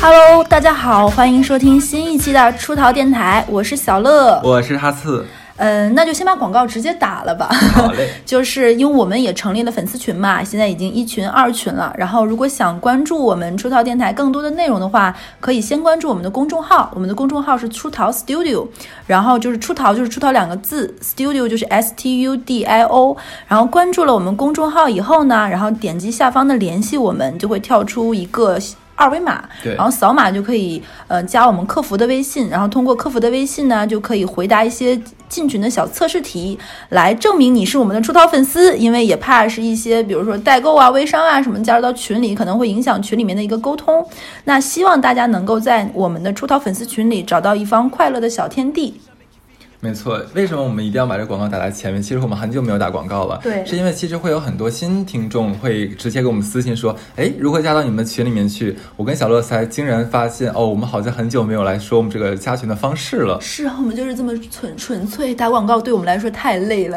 hello 大家好欢迎收听新一期的出逃电台我是小乐。我是哈茨嗯，那就先把广告直接打了吧。好嘞 就是因为我们也成立了粉丝群嘛，现在已经一群、二群了。然后，如果想关注我们出逃电台更多的内容的话，可以先关注我们的公众号，我们的公众号是出逃 Studio，然后就是出逃就是出逃两个字，Studio 就是 S T U D I O。然后关注了我们公众号以后呢，然后点击下方的联系我们，就会跳出一个。二维码，对然后扫码就可以呃加我们客服的微信，然后通过客服的微信呢，就可以回答一些进群的小测试题，来证明你是我们的出逃粉丝。因为也怕是一些比如说代购啊、微商啊什么加入到群里，可能会影响群里面的一个沟通。那希望大家能够在我们的出逃粉丝群里找到一方快乐的小天地。没错。为什么我们一定要把这个广告打在前面？其实我们很久没有打广告了，对是因为其实会有很多新听众会直接给我们私信说，哎，如何加到你们群里面去？我跟小乐才竟然发现，哦，我们好像很久没有来说我们这个加群的方式了。是啊，我们就是这么纯纯粹打广告，对我们来说太累了。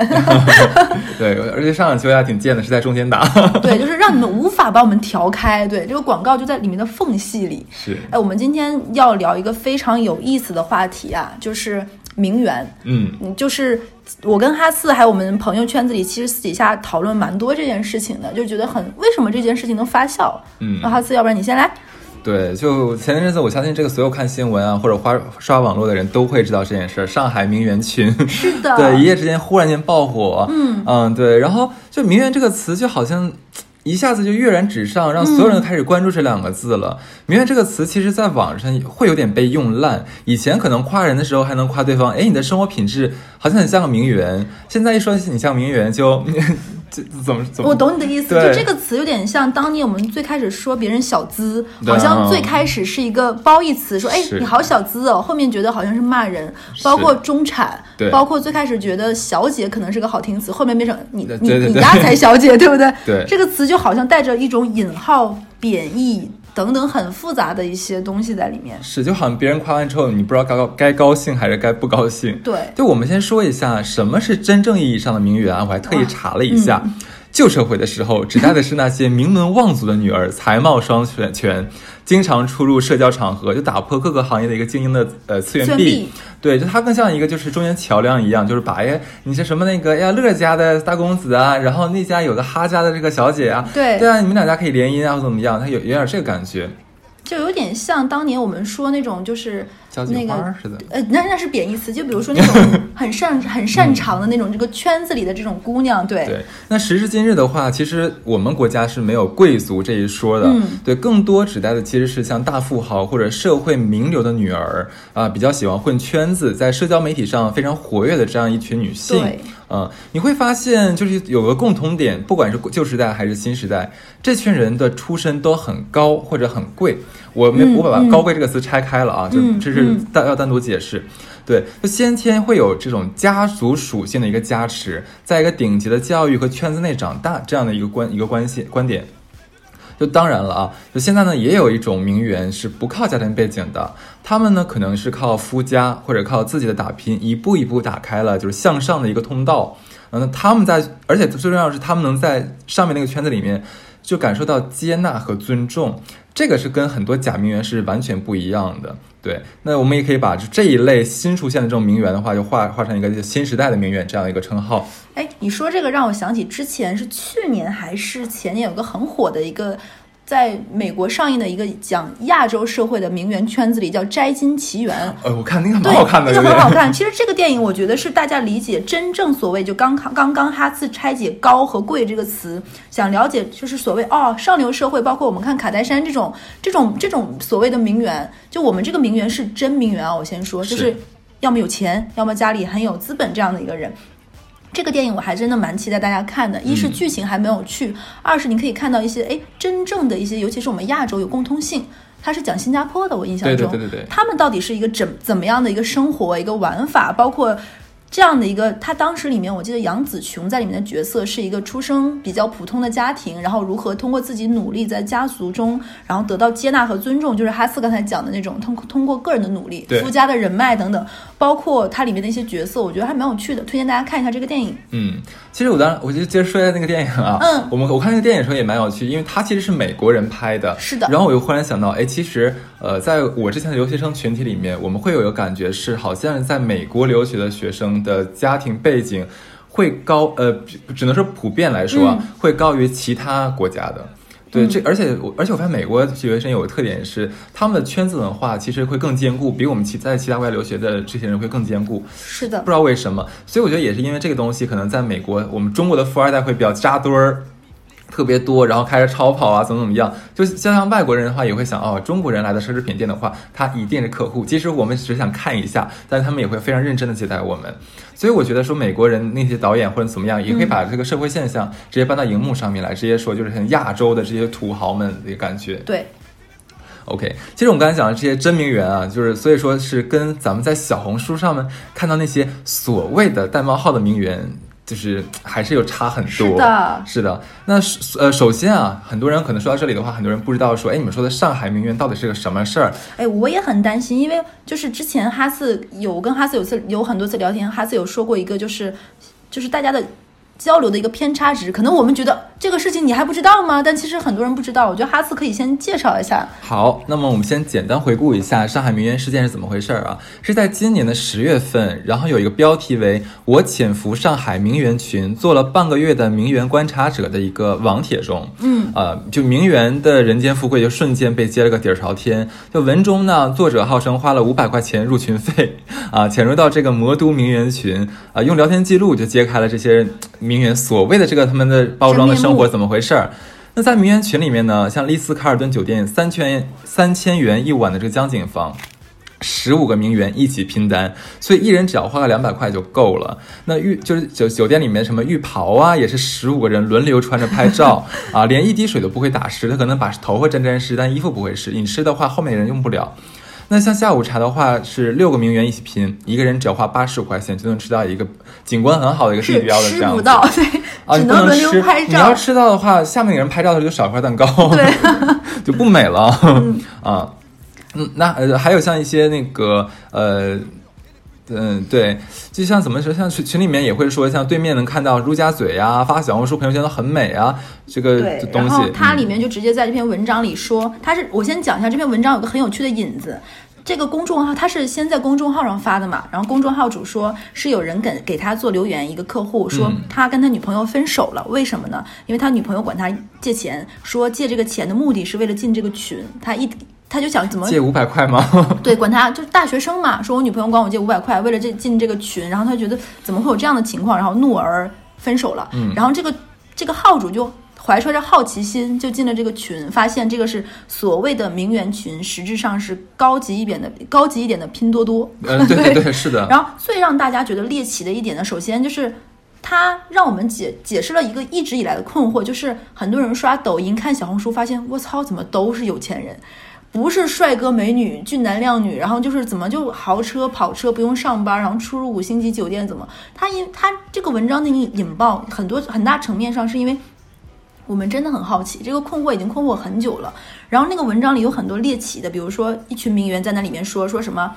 对，而且上两期我俩挺贱的，是在中间打。对，就是让你们无法把我们调开。对，这个广告就在里面的缝隙里。是，哎，我们今天要聊一个非常有意思的话题啊，就是名媛。嗯，嗯，就是我跟哈四还有我们朋友圈子里，其实私底下讨论蛮多这件事情的，就觉得很为什么这件事情能发酵？嗯那哈四，要不然你先来。对，就前一阵子，我相信这个所有看新闻啊或者花刷网络的人都会知道这件事儿。上海名媛群，是的，对，一夜之间忽然间爆火，嗯嗯，对，然后就“名媛”这个词就好像一下子就跃然纸上，让所有人开始关注这两个字了。名媛”这个词其实在网上会有点被用烂，以前可能夸人的时候还能夸对方，哎，你的生活品质好像很像个名媛，现在一说你像名媛就怎么怎么我懂你的意思，就这个词有点像当年我们最开始说别人小资，好像最开始是一个褒义词，说哎你好小资哦，后面觉得好像是骂人，包括中产，包括最开始觉得小姐可能是个好听词，后面变成你你你家才小姐，对不对？对这个词就好像带着一种引号、贬义等等很复杂的一些东西在里面。是，就好像别人夸完之后，你不知道该高该高兴还是该不高兴。对就我们先说一下什么是真正意义上的名媛啊，我还特意查了一下。嗯旧社会的时候，指代的是那些名门望族的女儿，才貌双全全，经常出入社交场合，就打破各个行业的一个精英的呃次元壁。对，就他更像一个就是中间桥梁一样，就是把哎你是什么那个哎呀乐家的大公子啊，然后那家有个哈家的这个小姐啊，对对啊，你们两家可以联姻啊，或怎么样，他有有点这个感觉，就有点像当年我们说那种，就是交际那个花儿似的。呃，那那是贬义词，就比如说那种 很擅很擅长的那种这个圈子里的这种姑娘，对，对，那时至今日的话，其实我们国家是没有贵族这一说的。嗯对，更多指代的其实是像大富豪或者社会名流的女儿啊、比较喜欢混圈子，在社交媒体上非常活跃的这样一群女性。对嗯，你会发现，就是有个共同点，不管是旧时代还是新时代，这群人的出身都很高或者很贵。我没、嗯我把嗯“高贵”这个词拆开了啊，就嗯这是嗯单要单独解释。对，就先天会有这种家族属性的一个加持，在一个顶级的教育和圈子内长大这样的一个关一个关系观点。就当然了啊，就现在呢，也有一种名媛是不靠家庭背景的，他们呢可能是靠夫家或者靠自己的打拼，一步一步打开了就是向上的一个通道。嗯，那他们在，而且最重要的是，他们能在上面那个圈子里面就感受到接纳和尊重，这个是跟很多假名媛是完全不一样的。对，那我们也可以把这一类新出现的这种名媛的话，就画画成一个新时代的名媛这样一个称号。哎，你说这个让我想起之前是去年还是前年有个很火的一个。在美国上映的一个讲亚洲社会的名媛圈子里，叫《摘金奇缘》。呃，我看那个对，蛮好看的，那个很好看。其实这个电影，我觉得是大家理解真正所谓就刚刚刚哈次拆解“高”和“贵”这个词，想了解就是所谓哦上流社会，包括我们看卡戴珊这种这种这种所谓的名媛，就我们这个名媛是真名媛啊。我先说，就是是要么有钱，要么家里很有资本这样的一个人。这个电影我还真的蛮期待大家看的，一是嗯剧情还没有去，二是你可以看到一些哎真正的一些，尤其是我们亚洲有共通性。它是讲新加坡的，我印象对中，对对对对他们到底是一个怎怎么样的一个生活、一个玩法，包括这样的一个，他当时里面我记得杨紫琼在里面的角色是一个出生比较普通的家庭，然后如何通过自己努力在家族中，然后得到接纳和尊重，就是哈斯刚才讲的那种通通过个人的努力、对。夫家的人脉等等，包括它里面的一些角色，我觉得还蛮有趣的，推荐大家看一下这个电影。嗯，其实我当我就接着说一下那个电影啊，嗯。我们我看那个电影的时候也蛮有趣，因为它其实是美国人拍的，是的。然后我又忽然想到，哎，其实呃，在我之前的留学生群体里面，我们会有一个感觉是，好像在美国留学的学生的家庭背景会高，呃，只只能说普遍来说啊，嗯会高于其他国家的。对，这而且我而且我发现美国学生有个特点是，他们的圈子文化其实会更坚固，比我们其在其他国家留学的这些人会更坚固。是的不，知道为什么，所以我觉得也是因为这个东西，可能在美国，我们中国的富二代会比较扎堆儿。特别多，然后开着超跑啊，怎么怎么样？就像像外国人的话，也会想哦，中国人来的奢侈品店的话，他一定是客户。即使我们只是想看一下，但是他们也会非常认真的接待我们。所以我觉得说，美国人那些导演或者怎么样，也可以把这个社会现象直接搬到荧幕上面来，直接说就是很亚洲的这些土豪们的感觉。对，OK，其实我们刚才讲的这些真名媛啊，就是所以说是跟咱们在小红书上面看到那些所谓的带冒号的名媛，就是还是有差很多。是的是的。那首呃，首先啊，很多人可能说到这里的话，很多人不知道说，哎，你们说的上海名媛到底是个什么事儿？哎，我也很担心，因为就是之前哈斯有跟哈斯有次有很多次聊天，哈斯有说过一个就是就是大家的。交流的一个偏差值，可能我们觉得这个事情你还不知道吗？但其实很多人不知道。我觉得哈斯可以先介绍一下。好，那么我们先简单回顾一下上海名媛事件是怎么回事儿啊？是在今年的十月份，然后有一个标题为“我潜伏上海名媛群，做了半个月的名媛观察者”的一个网帖中，嗯，呃，就名媛的人间富贵就瞬间被揭了个底儿朝天。就文中呢，作者号称花了五百块钱入群费，啊，潜入到这个魔都名媛群，啊，用聊天记录就揭开了这些名媛所谓的这个他们的包装的生活怎么回事儿。那在名媛群里面呢，像丽思卡尔顿酒店三千三千元一晚的这个江景房。十五个名媛一起拼单，所以一人只要花个两百块就够了。那浴就是酒酒店里面什么浴袍啊，也是十五个人轮流穿着拍照 啊，连一滴水都不会打湿，他可能把头发沾沾湿，但衣服不会湿。你湿的话，后面人用不了。那像下午茶的话，是六个名媛一起拼，一个人只要花八十五块钱就能吃到一个景观很好的一个地标的这样子。吃不到，对，啊，只能轮流拍照你要。吃到的话，下面给人拍照的时候就少一块蛋糕，对，就不美了、啊。嗯，那呃还有像一些那个呃。嗯，对，就像怎么说，像群群里面也会说，像对面能看到陆家嘴呀、发小红书朋友圈都很美啊，这个，东西。然后它嗯里面就直接在这篇文章里说，它是我先讲一下这篇文章有个很有趣的引子。这个公众号他是先在公众号上发的嘛，然后公众号主说是有人给给他做留言，一个客户说嗯他跟他女朋友分手了，为什么呢？因为他女朋友管他借钱，说借这个钱的目的是为了进这个群，他一他就想怎么借五百块吗？对，管他就是大学生嘛，说我女朋友管我借五百块，为了这进这个群，然后他觉得怎么会有这样的情况，然后怒而分手了。嗯然后这个这个号主就怀揣着好奇心就进了这个群，发现这个是所谓的名媛群，实质上是高级一点的高级一点的拼多多。嗯，对对对，是的。然后最让大家觉得猎奇的一点呢，首先就是。他让我们解解释了一个一直以来的困惑，就是很多人刷抖音、看小红书，发现我操，怎么都是有钱人，不是帅哥美女、俊男靓女，然后就是怎么就豪车、跑车不用上班，然后出入五星级酒店，怎么？他因他这个文章的引引爆很多很大层面上是因为我们真的很好奇，这个困惑已经困惑很久了。然后那个文章里有很多猎奇的，比如说一群名媛在那里面说说什么。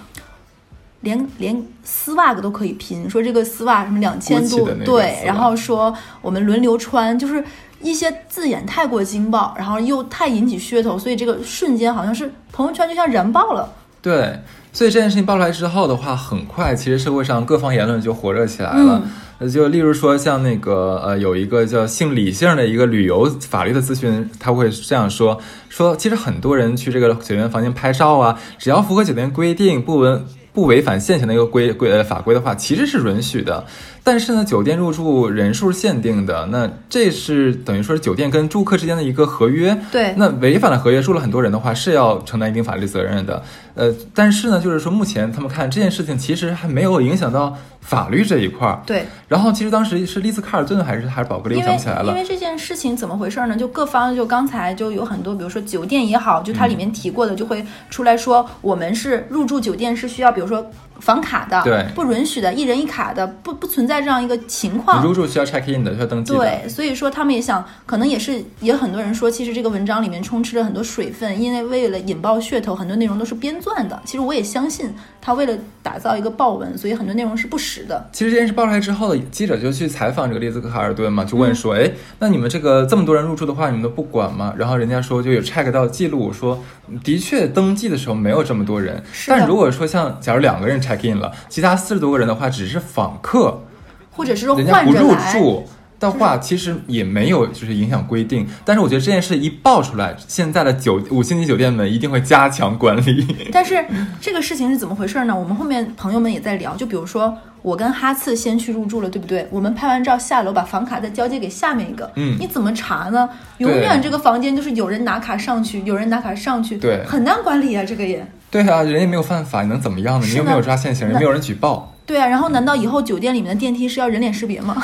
连连丝袜都可以拼，说这个丝袜什么两千多对然后说我们轮流穿，就是一些字眼太过惊爆，然后又太引起噱头，所以这个瞬间好像是朋友圈就像燃爆了。对，所以这件事情爆出来之后的话，很快其实社会上各方言论就火热起来了。呃就例如说，像那个呃，有一个叫姓李姓的一个旅游法律的咨询，他会这样说：说其实很多人去这个酒店房间拍照啊，只要符合酒店规定，不违不违反现行的一个规规呃法规的话，其实是允许的。但是呢，酒店入住人数是限定的，那这是等于说是酒店跟住客之间的一个合约。对那违反了合约，住了很多人的话，是要承担一定法律责任的。呃，但是呢，就是说目前他们看这件事情，其实还没有影响到法律这一块儿。对，然后其实当时是丽思卡尔顿还是还是宝格丽，想不起来了。因为这件事情怎么回事呢？就各方就刚才就有很多，比如说酒店也好，就它里面提过的，就会出来说我们是入住酒店是需要，比如说房卡的，对不允许的，一人一卡的，不不存在这样一个情况。入住需要 check in 的，需要登记的。对，所以说他们也想，可能也是也很多人说，其实这个文章里面充斥着很多水分，因为为了引爆噱头，很多内容都是编撰的。其实我也相信，他为了打造一个爆文，所以很多内容是不实的。其实这件事爆出来之后，记者就去采访这个丽兹卡尔顿嘛，就嗯问说，哎、那你们这个这么多人入住的话，你们都不管吗？然后人家说就有 check 到记录说，的确登记的时候没有这么多人，但如果说像假如两个人 check in 了，其他四十多个人的话只是访客，或者是说人家不入换着来，住。的话，其实也没有就是影响规定，但是我觉得这件事一爆出来，现在的酒五星级酒店们一定会加强管理。但是这个事情是怎么回事呢？我们后面朋友们也在聊，就比如说我跟哈次先去入住了，对不对？我们拍完照下楼，把房卡再交接给下面一个，嗯你怎么查呢？永远这个房间就是有人拿卡上去，有人拿卡上去，对很难管理啊，这个也。对啊，人也没有犯法，你能怎么样呢？你又没有抓现行，人没有人举报，对啊，然后难道以后酒店里面的电梯是要人脸识别吗？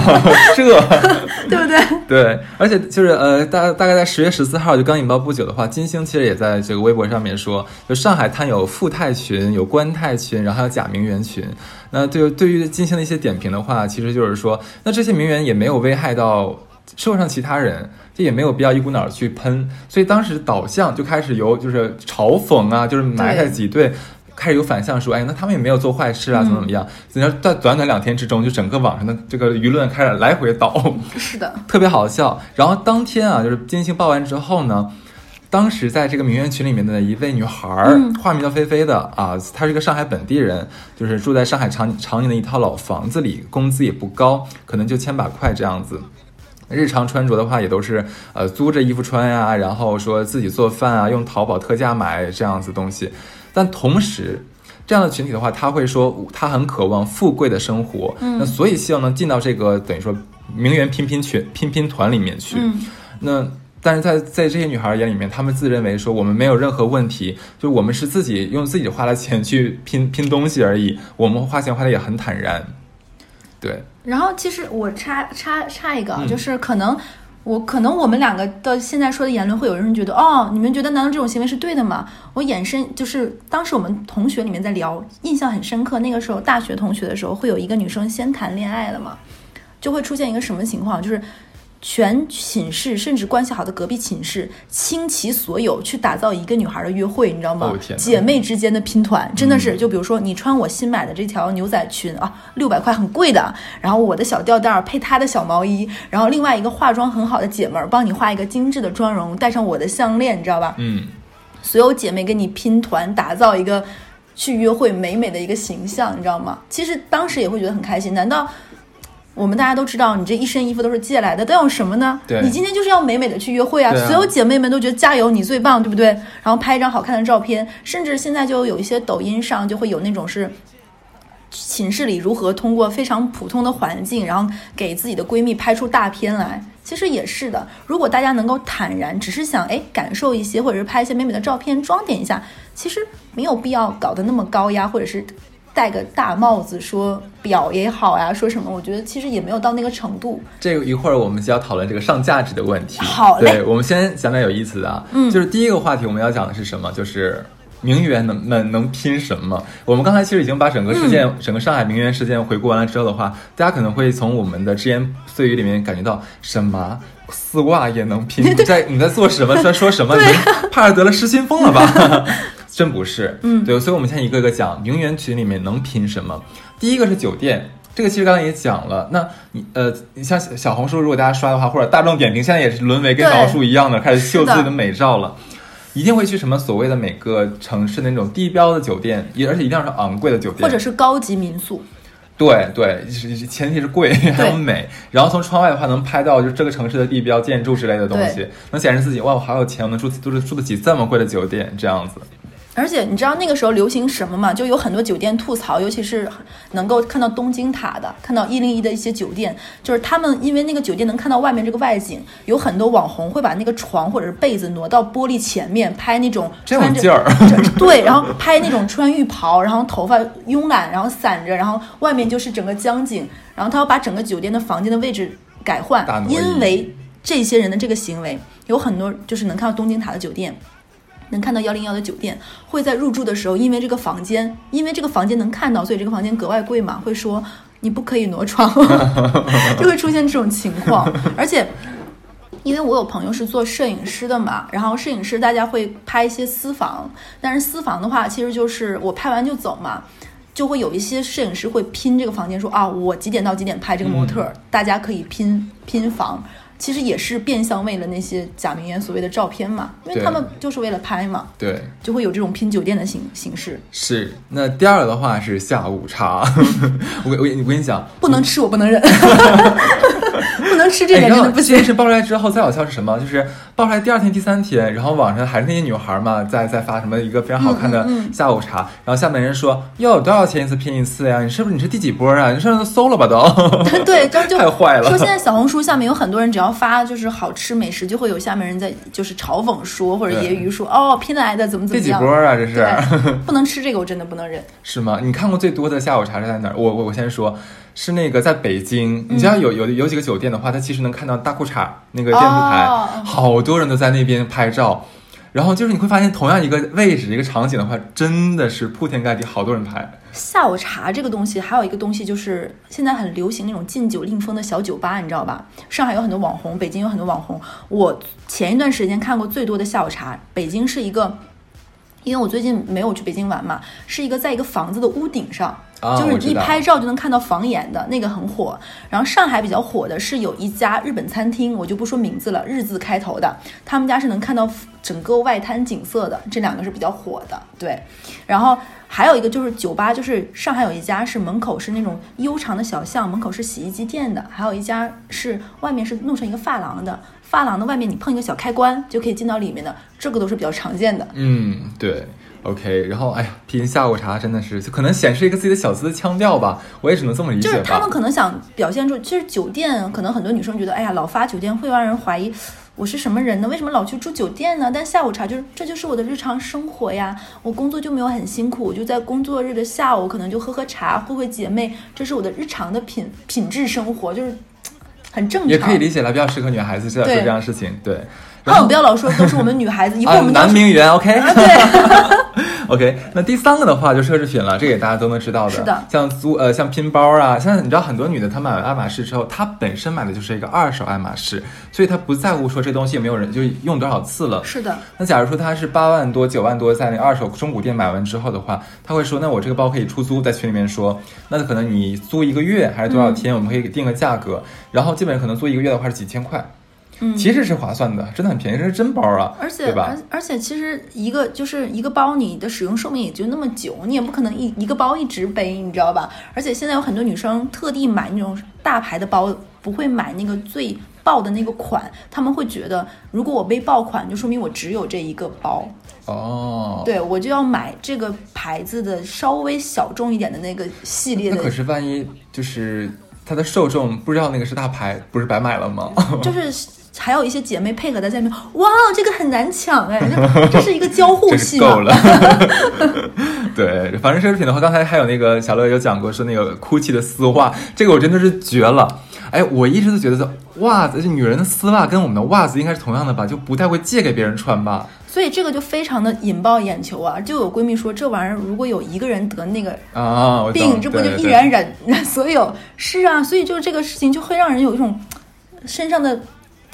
这。对不对？对，而且就是呃，大大概在十月十四号就刚引爆不久的话，金星其实也在这个微博上面说，就上海滩有富泰群、有官泰群，然后还有假名媛群。那对对于金星的一些点评的话，其实就是说，那这些名媛也没有危害到社会上其他人，这也没有必要一股脑儿去喷。所以当时导向就开始由就是嘲讽啊，就是埋汰对挤兑。开始有反向说，哎，那他们也没有做坏事啊，怎么怎么样？然后在短短两天之中，就整个网上的这个舆论开始来回倒。是的，特别好笑。然后当天啊，就是金星报完之后呢，当时在这个名媛群里面的一位女孩儿，嗯化名叫菲菲的啊，她是一个上海本地人，就是住在上海长长宁的一套老房子里，工资也不高，可能就千把块这样子。日常穿着的话，也都是呃租着衣服穿呀、然后说自己做饭啊，用淘宝特价买这样子东西。但同时，这样的群体的话，他会说他很渴望富贵的生活，嗯那所以希望能进到这个等于说名媛拼拼群拼拼团里面去。嗯，那但是在在这些女孩眼里面，她们自认为说我们没有任何问题，就我们是自己用自己花的钱去拼 拼东西而已，我们花钱花的也很坦然。对，然后其实我插插插一个啊，嗯就是可能我可能我们两个的现在说的言论，会有人觉得哦，你们觉得难道这种行为是对的吗？我衍生就是当时我们同学里面在聊，印象很深刻。那个时候大学同学的时候，会有一个女生先谈恋爱了嘛，就会出现一个什么情况，就是。全寝室甚至关系好的隔壁寝室倾其所有去打造一个女孩的约会，你知道吗？哦姐妹之间的拼团真的是，就比如说你穿我新买的这条牛仔裙啊，六百块很贵的，然后我的小吊带儿配她的小毛衣，然后另外一个化妆很好的姐们儿帮你画一个精致的妆容，戴上我的项链，你知道吧？嗯，所有姐妹跟你拼团打造一个去约会美美的一个形象，你知道吗？其实当时也会觉得很开心。难道我们大家都知道你这一身衣服都是借来的，都有什么呢？对你今天就是要美美的去约会啊！啊所有姐妹们都觉得加油，你最棒，对不对？然后拍一张好看的照片，甚至现在就有一些抖音上就会有那种是。寝室里如何通过非常普通的环境，然后给自己的闺蜜拍出大片来，其实也是的。如果大家能够坦然，只是想哎感受一些，或者是拍一些美美的照片，装点一下，其实没有必要搞得那么高压，或者是戴个大帽子说表也好呀，说什么，我觉得其实也没有到那个程度。这个一会儿我们就要讨论这个上价值的问题。好嘞对，我们先讲点有意思的啊，嗯就是第一个话题我们要讲的是什么？就是。名媛能们能拼什么？我们刚才其实已经把整个事件、整个上海名媛事件回顾完了之后的话，大家可能会从我们的只言碎语里面感觉到什么丝袜也能拼？你在你在做什么？在说什么？你怕是得了失心疯了吧？真不是，嗯对，所以我们现在一个个讲名媛群里面能拼什么。第一个是酒店，这个其实刚才也讲了。那你呃，你像小小红书，如果大家刷的话，或者大众点评，现在也是沦为跟对小红书一样的，开始秀自己的美照了。一定会去什么所谓的每个城市那种地标的酒店，也而且一定要是昂贵的酒店，或者是高级民宿，对对，是是前提是贵还有美，然后从窗外的话能拍到就这个城市的地标建筑之类的东西，能显示自己哇我好有钱，我能住住住得起这么贵的酒店这样子。而且你知道那个时候流行什么吗？就有很多酒店吐槽，尤其是能够看到东京塔的，看到一零一的一些酒店，就是他们因为那个酒店能看到外面这个外景，有很多网红会把那个床或者是被子挪到玻璃前面拍那种穿着劲儿对，然后拍那种穿浴袍，然后头发慵懒，然后散着，然后外面就是整个江景，然后他要把整个酒店的房间的位置改换因为这些人的这个行为，有很多就是能看到东京塔的酒店。能看到幺零幺的酒店，会在入住的时候，因为这个房间，因为这个房间能看到，所以这个房间格外贵嘛，会说你不可以挪床，就会出现这种情况。而且，因为我有朋友是做摄影师的嘛，然后摄影师大家会拍一些私房，但是私房的话，其实就是我拍完就走嘛。就会有一些摄影师会拼这个房间，说啊，我几点到几点拍这个模特，大家可以拼拼房。其实也是变相为了那些假名媛所谓的照片嘛，因为他们就是为了拍嘛，对，就会有这种拼酒店的形形式。是，那第二个的话是下午茶，我我我跟你讲，不能吃，我不能忍。吃这个，真的不行。这件事爆出来之后，再好笑是什么？就是爆出来第二天、第三天，然后网上还是那些女孩嘛，在在发什么一个非常好看的下午茶，然后下面人说哟，多少钱一次拼一次呀？你是不是你是第几波啊？你上都搜了吧都？对，就 就太坏了。说现在小红书下面有很多人，只要发就是好吃美食，就会有下面人在就是嘲讽说或者揶揄说哦拼来的怎么怎么样？第几波啊？这是 不能吃这个，我真的不能忍。是吗？你看过最多的下午茶是在哪儿？我我我先说。是那个在北京，你知道有有有几个酒店的话，它其实能看到大裤衩那个电视台，好多人都在那边拍照。然后就是你会发现，同样一个位置一个场景的话，真的是铺天盖地，好多人拍。下午茶这个东西，还有一个东西就是现在很流行那种禁酒令风的小酒吧，你知道吧？上海有很多网红，北京有很多网红。我前一段时间看过最多的下午茶，北京是一个，因为我最近没有去北京玩嘛，是一个在一个房子的屋顶上。就是一拍照就能看到房檐的那个很火，然后上海比较火的是有一家日本餐厅，我就不说名字了，日字开头的，他们家是能看到整个外滩景色的，这两个是比较火的，对。然后还有一个就是酒吧，就是上海有一家是门口是那种悠长的小巷，门口是洗衣机店的，还有一家是外面是弄成一个发廊的，发廊的外面你碰一个小开关就可以进到里面的，这个都是比较常见的。嗯，对。OK，然后哎呀，品下午茶真的是可能显示一个自己的小资的腔调吧，我也只能这么理解吧。就是他们可能想表现出，其实酒店可能很多女生觉得，哎呀，老发酒店会让人怀疑我是什么人呢？为什么老去住酒店呢？但下午茶就是这就是我的日常生活呀，我工作就没有很辛苦，我就在工作日的下午可能就喝喝茶，会会姐妹，这是我的日常的品品质生活，就是 很正常。也可以理解了，比较适合女孩子去做这样的事情，对。好，不要老说都是我们女孩子，以后我们男名媛，OK？对。OK，那第三个的话就奢侈品了，这个也大家都能知道的。是的，像租呃像拼包啊，现在你知道很多女的她买完爱马仕之后，她本身买的就是一个二手爱马仕，所以她不在乎说这东西有没有人就用多少次了。是的。那假如说她是八万多九万多在那二手中古店买完之后的话，她会说那我这个包可以出租，在群里面说，那可能你租一个月还是多少天，我们可以定个价格，然后基本上可能租一个月的话是几千块。嗯，其实是划算的，真的很便宜，这是真包啊，而且而？而且其实一个就是一个包，你的使用寿命也就那么久，你也不可能一一个包一直背，你知道吧？而且现在有很多女生特地买那种大牌的包，不会买那个最爆的那个款，他们会觉得如果我背爆款，就说明我只有这一个包哦。对，我就要买这个牌子的稍微小众一点的那个系列的。那可是万一就是它的受众不知道那个是大牌，不是白买了吗？就是。还有一些姐妹配合在下面，哇，这个很难抢哎，这是一个交互戏够了。对，反正奢侈品的话，刚才还有那个小乐有讲过，说那个 GUCCI 的丝袜，这个我真的是绝了。哎，我一直都觉得袜子，女人的丝袜跟我们的袜子应该是同样的吧，就不太会借给别人穿吧。所以这个就非常的引爆眼球啊！就有闺蜜说，这玩意儿如果有一个人得那个啊病，这不就一染染所有？是啊，所以就这个事情就会让人有一种身上的。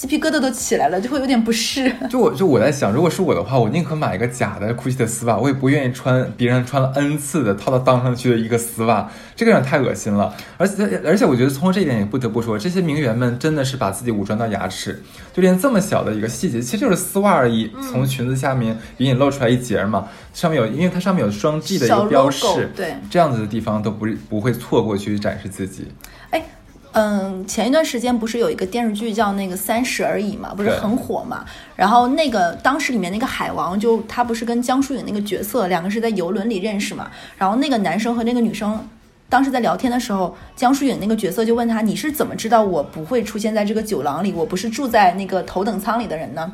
鸡皮疙瘩都起来了，就会有点不适。就我就我在想，如果是我的话，我宁可买一个假的 GUCCI 的丝袜，我也不愿意穿别人穿了 N 次的套到裆上去的一个丝袜，这个有点太恶心了。而且而且，我觉得从这一点也不得不说，这些名媛们真的是把自己武装到牙齿，就连这么小的一个细节，其实就是丝袜而已，从裙子下面隐隐露出来一截嘛，上面有，因为它上面有双 G 的一个标识，对，这样子的地方都不不会错过去展示自己。哎。嗯，前一段时间不是有一个电视剧叫那个《三十而已》嘛，不是很火嘛？然后那个当时里面那个海王，就他不是跟江疏影那个角色，两个是在游轮里认识嘛？然后那个男生和那个女生当时在聊天的时候，江疏影那个角色就问他：“你是怎么知道我不会出现在这个酒廊里？我不是住在那个头等舱里的人呢？”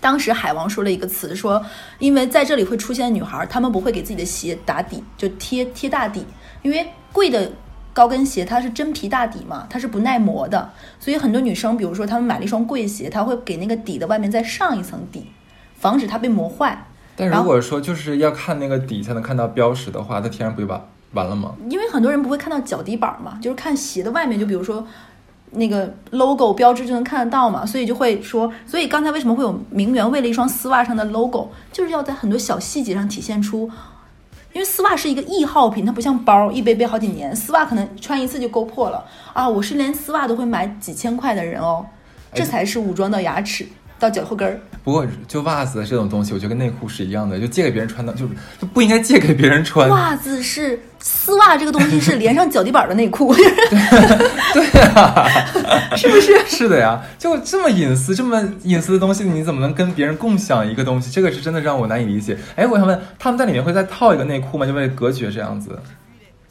当时海王说了一个词，说：“因为在这里会出现女孩，他们不会给自己的鞋打底，就贴贴大底，因为贵的。”高跟鞋它是真皮大底嘛，它是不耐磨的，所以很多女生，比如说她们买了一双贵鞋，她会给那个底的外面再上一层底，防止它被磨坏。但如果说就是要看那个底才能看到标识的话，它天然不就完完了吗？因为很多人不会看到脚底板嘛，就是看鞋的外面，就比如说那个 logo 标志就能看得到嘛，所以就会说，所以刚才为什么会有名媛为了一双丝袜上的 logo，就是要在很多小细节上体现出，因为丝袜是一个易耗品，它不像包一背背好几年，丝袜可能穿一次就勾破了啊，我是连丝袜都会买几千块的人哦，这才是武装到牙齿到脚后跟儿。不过就袜子这种东西，我觉得跟内裤是一样的，就借给别人穿的，就就不应该借给别人穿。袜子是丝袜这个东西是连上脚底板的内裤，对啊，是不是？是的呀，就这么隐私、这么隐私的东西，你怎么能跟别人共享一个东西？这个是真的让我难以理解。哎，我想问，他们在里面会再套一个内裤吗？就为了隔绝这样子？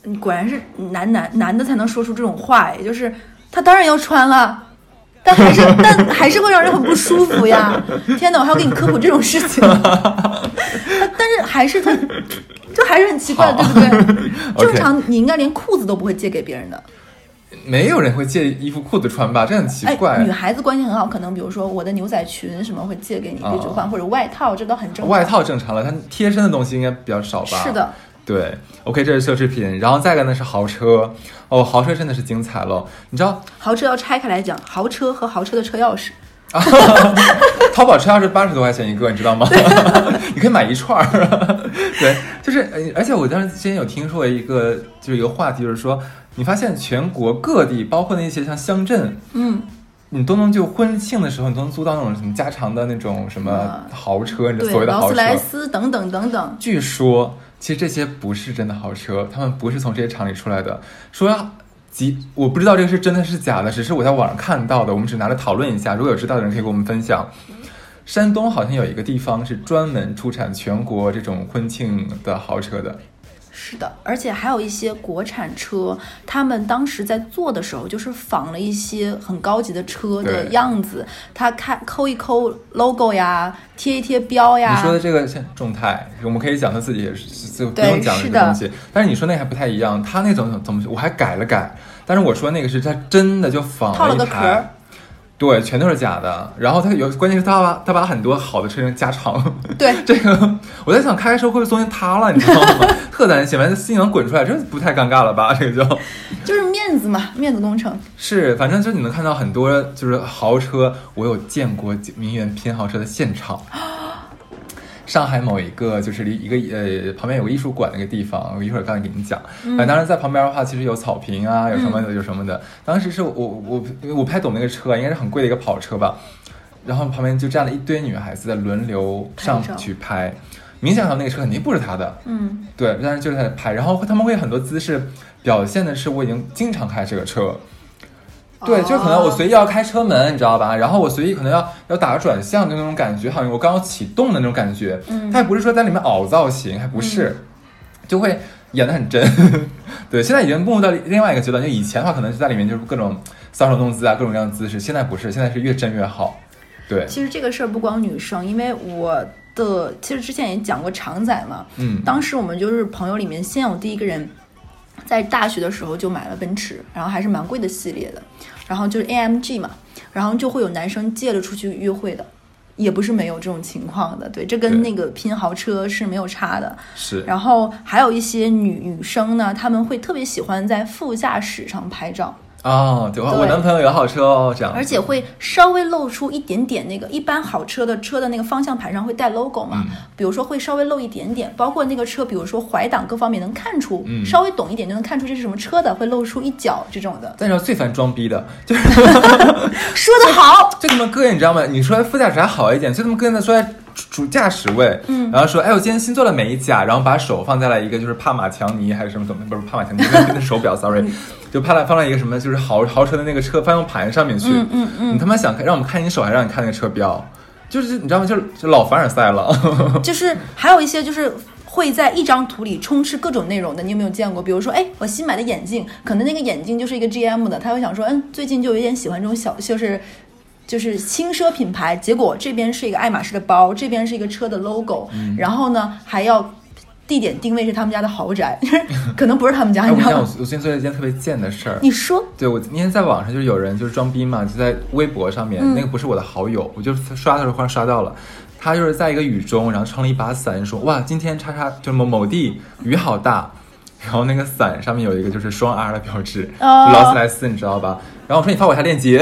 你果然是男男男的才能说出这种话，也就是他当然要穿了。但还是，但还是会让人很不舒服呀！天哪，我还要给你科普这种事情。但是还是他，就还是很奇怪，对不对？正常你应该连裤子都不会借给别人的。没有人会借衣服裤子穿吧？这很奇怪。女孩子关系很好，可能比如说我的牛仔裙什么会借给你可以换，或者外套，这都很正常。外套正常了，它贴身的东西应该比较少吧？是的。对，OK，这是奢侈品，然后再一个呢是豪车哦，豪车真的是精彩了。你知道豪车要拆开来讲，豪车和豪车的车钥匙，啊淘宝车钥匙八十多块钱一个，你知道吗？你可以买一串儿。对，就是而且我当时之前有听说一个，就是一个话题，就是说你发现全国各地，包括那些像乡镇，嗯，你都能就婚庆的时候，你都能租到那种什么加长的那种什么豪车，你所谓的豪车，劳斯莱斯等等等等。据说。其实这些不是真的豪车，他们不是从这些厂里出来的。说几，我不知道这个是真的是假的，只是我在网上看到的。我们只拿来讨论一下，如果有知道的人可以跟我们分享。山东好像有一个地方是专门出产全国这种婚庆的豪车的。是的，而且还有一些国产车，他们当时在做的时候，就是仿了一些很高级的车的样子，他看抠一抠 logo 呀，贴一贴标呀。你说的这个像众泰，我们可以讲他自己也是，就不用讲这个东西。但是你说那还不太一样，他那种怎么我还改了改，但是我说那个是他真的就仿了一台。对，全都是假的。然后他有，关键是他把他把很多好的车型加长。对，这个我在想，开车会不会中间塌了？你知道吗？特担心，完心能滚出来，这不太尴尬了吧？这个就就是面子嘛，面子工程。是，反正就你能看到很多就是豪车，我有见过名媛拼豪车的现场。上海某一个就是离一个呃旁边有个艺术馆那个地方，我一会儿刚才给你讲。反正当时在旁边的话，其实有草坪啊，有什么的，有什么的。当时是我我我不太懂那个车，应该是很贵的一个跑车吧。然后旁边就站了一堆女孩子在轮流上去拍，明显看到那个车肯定不是他的。嗯，对，但是就是在拍，然后他们会很多姿势表现的是我已经经常开这个车。对，就可能我随意要开车门，你知道吧？然后我随意可能要要打个转向的那种感觉，好像我刚要启动的那种感觉。嗯，他也不是说在里面凹造型，还不是，就会演的很真。对，现在已经步入到另外一个阶段，就以前的话可能是在里面就是各种搔首弄姿啊，各种各样的姿势。现在不是，现在是越真越好。对，其实这个事儿不光女生，因为我的其实之前也讲过常仔嘛。嗯，当时我们就是朋友里面先有第一个人。在大学的时候就买了奔驰，然后还是蛮贵的系列的，然后就是 AMG 嘛，然后就会有男生借了出去约会的，也不是没有这种情况的，对，这跟那个拼豪车是没有差的。是，然后还有一些女女生呢，他们会特别喜欢在副驾驶上拍照。哦，对，我男朋友有好车哦，这样，而且会稍微露出一点点那个，一般好车的车的那个方向盘上会带 logo 嘛，比如说会稍微露一点点，包括那个车，比如说怀档各方面能看出，稍微懂一点就能看出这是什么车的，会露出一角这种的。但是最烦装逼的，就 是 说的好，就他妈哥，你知道吗？你说副驾驶还好一点，就他妈哥在说。主驾驶位，嗯，然后说，哎，我今天新做了美甲，然后把手放在了一个就是帕玛强尼还是什么东西，不是帕玛强尼，那手表，sorry，就拍了放了一个什么就是豪豪车的那个车方向盘上面去，嗯嗯嗯，你他妈想让我们看你手，还让你看那个车标，就是你知道吗？就是就老凡尔赛了，就是还有一些就是会在一张图里充斥各种内容的，你有没有见过？比如说，哎，我新买的眼镜，可能那个眼镜就是一个 GM 的，他会想说，嗯，最近就有点喜欢这种小，就是。就是轻奢品牌，结果这边是一个爱马仕的包，这边是一个车的 logo，然后呢还要地点定位是他们家的豪宅，可能不是他们家。我讲，我我最近做了一件特别贱的事儿。你说？对，我今天在网上就是有人就是装逼嘛，就在微博上面，那个不是我的好友，我就刷的时候忽然刷到了，他就是在一个雨中，然后撑了一把伞，说哇，今天叉叉就某某地雨好大，然后那个伞上面有一个就是双 R 的标志，劳斯莱斯，你知道吧？然后我说你发我一下链接，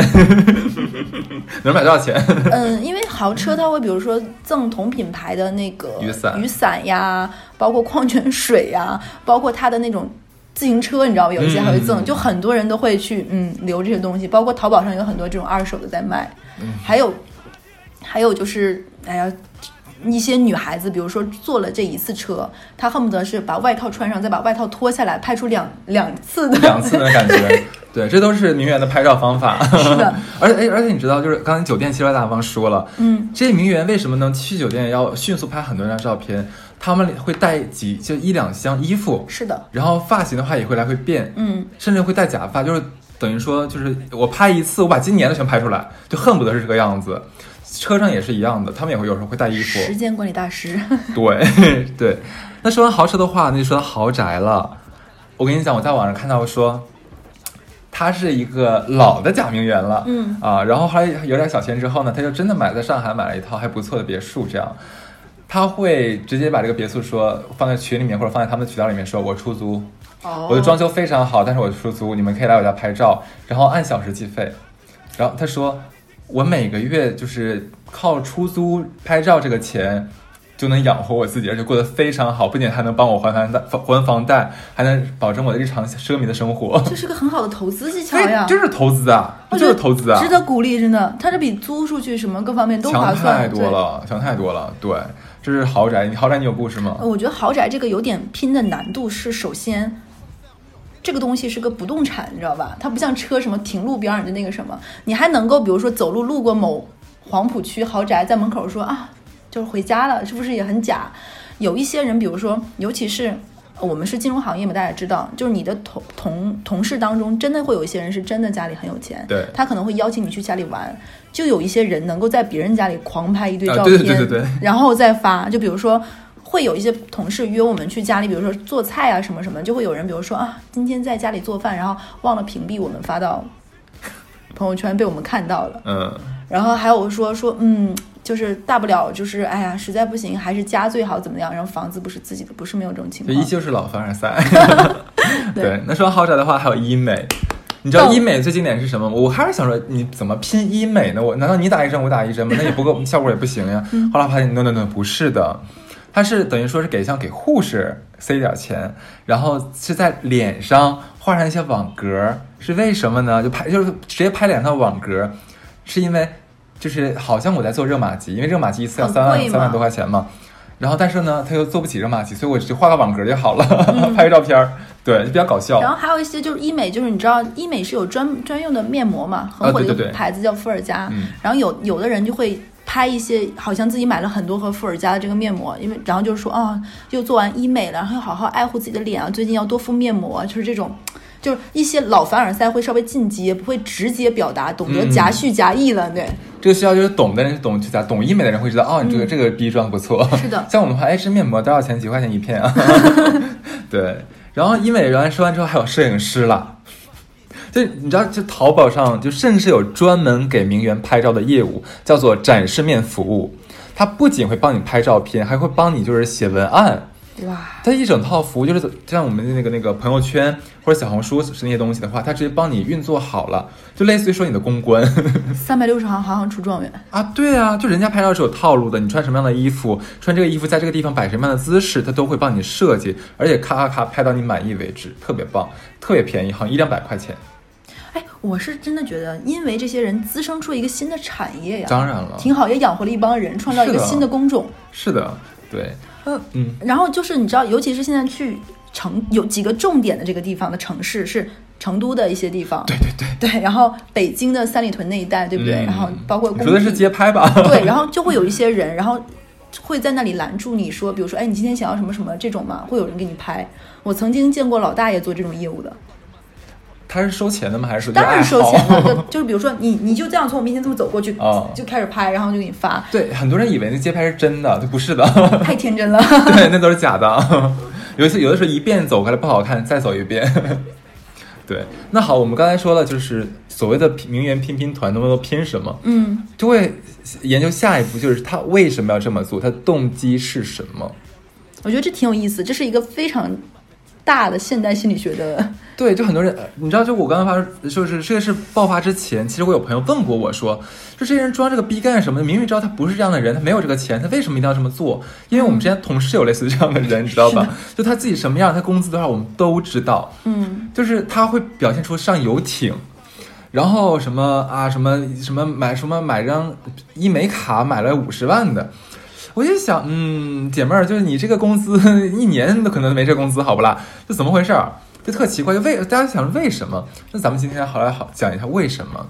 能买多少钱？嗯，因为豪车它会比如说赠同品牌的那个雨伞雨伞呀，包括矿泉水呀，包括它的那种自行车，你知道吗？有一些还会赠，嗯就很多人都会去嗯留这些东西，包括淘宝上有很多这种二手的在卖，嗯还有还有就是哎呀。一些女孩子，比如说坐了这一次车，她恨不得是把外套穿上，再把外套脱下来，拍出两两次的 两次的感觉。对，这都是名媛的拍照方法。是的，而且哎，而且你知道，就是刚才酒店其实大方说了，嗯，这些名媛为什么能去酒店要迅速拍很多张照片？他们会带几就一两箱衣服，是的，然后发型的话也会来回变，嗯，甚至会戴假发，就是等于说，就是我拍一次，我把今年的全拍出来，就恨不得是这个样子。车上也是一样的，他们也会有时候会带衣服。时间管理大师，对 对，那说完豪车的话，那就说到豪宅了。我跟你讲，我在网上看到说，他是一个老的假名媛了，嗯啊，然后后来有点小钱之后呢，他就真的买在上海买了一套还不错的别墅，这样。他会直接把这个别墅说放在群里面，或者放在他们的渠道里面说，我出租，哦我的装修非常好，但是我出租，你们可以来我家拍照，然后按小时计费。然后他说，我每个月就是靠出租拍照这个钱就能养活我自己，而且过得非常好，不仅还能帮我还房贷、还房贷，还能保证我的日常奢靡的生活。这是个很好的投资技巧呀，就是投资啊，就是投资啊，值得鼓励，真的，它这比租出去什么各方面都划强算，太多了，强太多了。对，这是豪宅，你豪宅你有故事吗。？我觉得豪宅这个有点拼的难度是，首先，这个东西是个不动产，你知道吧？它不像车什么停路边儿你的那个什么，你还能够比如说走路路过某黄浦区豪宅，在门口说啊，就是回家了，是不是也很假？有一些人，比如说，尤其是呃我们是金融行业嘛，大家知道，就是你的同同同事当中，真的会有一些人是真的家里很有钱，对他可能会邀请你去家里玩，就有一些人能够在别人家里狂拍一堆啊照片，对对对对对然后再发，就比如说。会有一些同事约我们去家里，比如说做菜啊什么什么，就会有人比如说啊，今天在家里做饭，然后忘了屏蔽我们发到朋友圈，被我们看到了。嗯，然后还有说说，嗯，就是大不了就是哎呀，实在不行还是家最好怎么样？然后房子不是自己的，不是没有这种情况。这依旧是老凡尔赛。对对，那说豪宅的话，还有医美。你知道哦医美最经典是什么吗？我还是想说，你怎么拼医美呢？我难道你打一针我打一针吗？那也不够，效果也不行呀。嗯后来发现，no no no，不是的，它是等于说是给像给护士塞点钱，然后是在脸上画上一些网格，是为什么呢？就拍就是直接拍脸上的网格，是因为就是好像我在做热玛吉，因为热玛吉一次要三万三万多块钱嘛。然后但是呢，他又做不起热玛吉，所以我就画个网格就好了，嗯 拍个照片儿，对，就比较搞笑。然后还有一些就是医美，就是你知道医美是有专专用的面膜嘛，很火的一个牌子叫伏尔加。嗯然后有有的人就会拍一些，好像自己买了很多盒伏尔佳的这个面膜，因为然后就是说啊，又做完医美了，然后要好好爱护自己的脸啊，最近要多敷面膜，就是这种。就是一些老凡尔赛会稍微进阶，不会直接表达，懂得嗯夹叙夹议了，对。这个需要就是懂的人懂就咋懂医美的人会知道哦，你这个、这个逼装不错。嗯是的 像我们的话，哎，这面膜多少钱？几块钱一片啊？对。然后医美完说完之后，还有摄影师了。就你知道，就淘宝上就甚至有专门给名媛拍照的业务，叫做展示面服务。它不仅会帮你拍照片，还会帮你就是写文案。哇，它一整套服务就是像我们的那个那个朋友圈或者小红书是那些东西的话，它直接帮你运作好了，就类似于说你的公关。三百六十行，行行出状元。啊，对啊，就人家拍照是有套路的，你穿什么样的衣服，穿这个衣服在这个地方摆什么样的姿势，他都会帮你设计，而且咔咔咔拍到你满意为止，特别棒，特别便宜，好像一两百块钱。哎，我是真的觉得，因为这些人滋生出一个新的产业呀，当然了，挺好，也养活了一帮人，创造一个新的工种。是的，对，嗯。嗯，然后就是你知道，尤其是现在去成有几个重点的这个地方的城市是成都的一些地方，对对对，对，然后北京的三里屯那一带，对不对？嗯。然后包括工你说的是街拍吧？对，然后就会有一些人，然后会在那里拦住你说，比如说，哎，你今天想要什么什么这种嘛，会有人给你拍。我曾经见过老大爷做这种业务的，他是收钱的吗？还是说当然收钱了，就就是比如说你你就这样从我面前这么走过去，哦就开始拍，然后就给你发，对，很多人以为那街拍是真的，这 不是的，太天真了。对，那都是假的。有一次，有的时候一遍走过来不好看，再走一遍。对，那好，我们刚才说了，就是所谓的名媛拼拼团，能不能拼什么？嗯，就会研究下一步，就是他为什么要这么做，他动机是什么？我觉得这挺有意思，这是一个非常大的现代心理学的。对，就很多人，呃你知道，就我刚刚发就是这个事爆发之前，其实我有朋友问过我说，就这些人装这个逼干什么？明明知道他不是这样的人，他没有这个钱，他为什么一定要这么做？因为我们之前同事有类似这样的人，你知道吧？就他自己什么样，他工资多少，我们都知道。嗯，就是他会表现出上游艇，然后什么啊什么什么买什么买张医美卡买了五十万的，我就想，嗯，姐妹儿，就是你这个工资一年都可能没这工资，好不啦？这怎么回事儿？就特奇怪，就为大家想为什么？那咱们今天好来好讲一下为什么。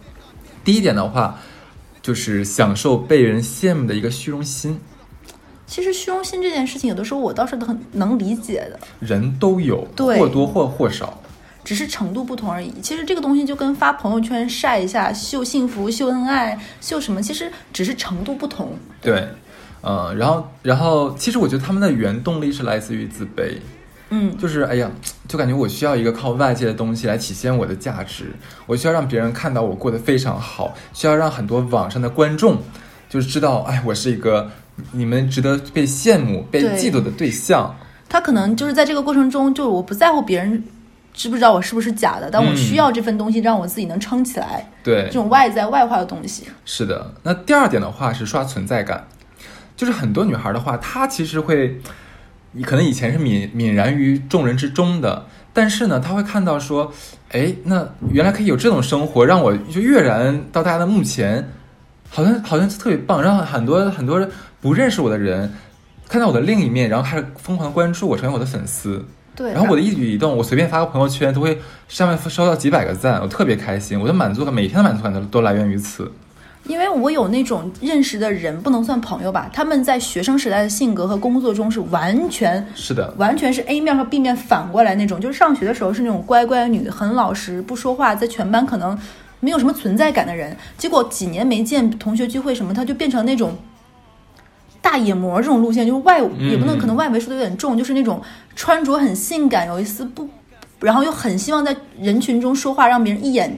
第一点的话，就是享受被人羡慕的一个虚荣心，其实虚荣心这件事情，有的时候我倒是很能理解的，人都有，对或多或或少。只是程度不同而已。其实这个东西就跟发朋友圈晒一下、秀幸福、秀恩爱、秀什么，其实只是程度不同。对，嗯，然后，然后，其实我觉得他们的原动力是来自于自卑，嗯，就是哎呀，就感觉我需要一个靠外界的东西来体现我的价值，我需要让别人看到我过得非常好，需要让很多网上的观众就是知道，哎，我是一个你们值得被羡慕、被嫉妒的对象。他可能就是在这个过程中，就我不在乎别人知不知道我是不是假的，但我嗯需要这份东西让我自己能撑起来，对这，种外在外化的东西。是的。那第二点的话是刷存在感，就是很多女孩的话，她其实会，你可能以前是泯泯然于众人之中的，但是呢，她会看到说，哎，那原来可以有这种生活，让我就跃然到大家的目前，好像好像特别棒，让很多很多不认识我的人看到我的另一面，然后开始疯狂地关注我，成为我的粉丝。对，然后我的一举一动，我随便发个朋友圈，都会上面收到几百个赞，我特别开心，我的满足感，每天的满足感都都来源于此。因为我有那种认识的人，不能算朋友吧，他们在学生时代的性格和工作中是完全是的，完全是 A 面和 B 面反过来那种，就是上学的时候是那种乖乖女，很老实，不说话，在全班可能没有什么存在感的人。结果几年没见，同学聚会什么，他就变成那种大野模这种路线，就是外嗯也不能可能外围说的有点重，就是那种穿着很性感，有一丝不，然后又很希望在人群中说话，让别人一眼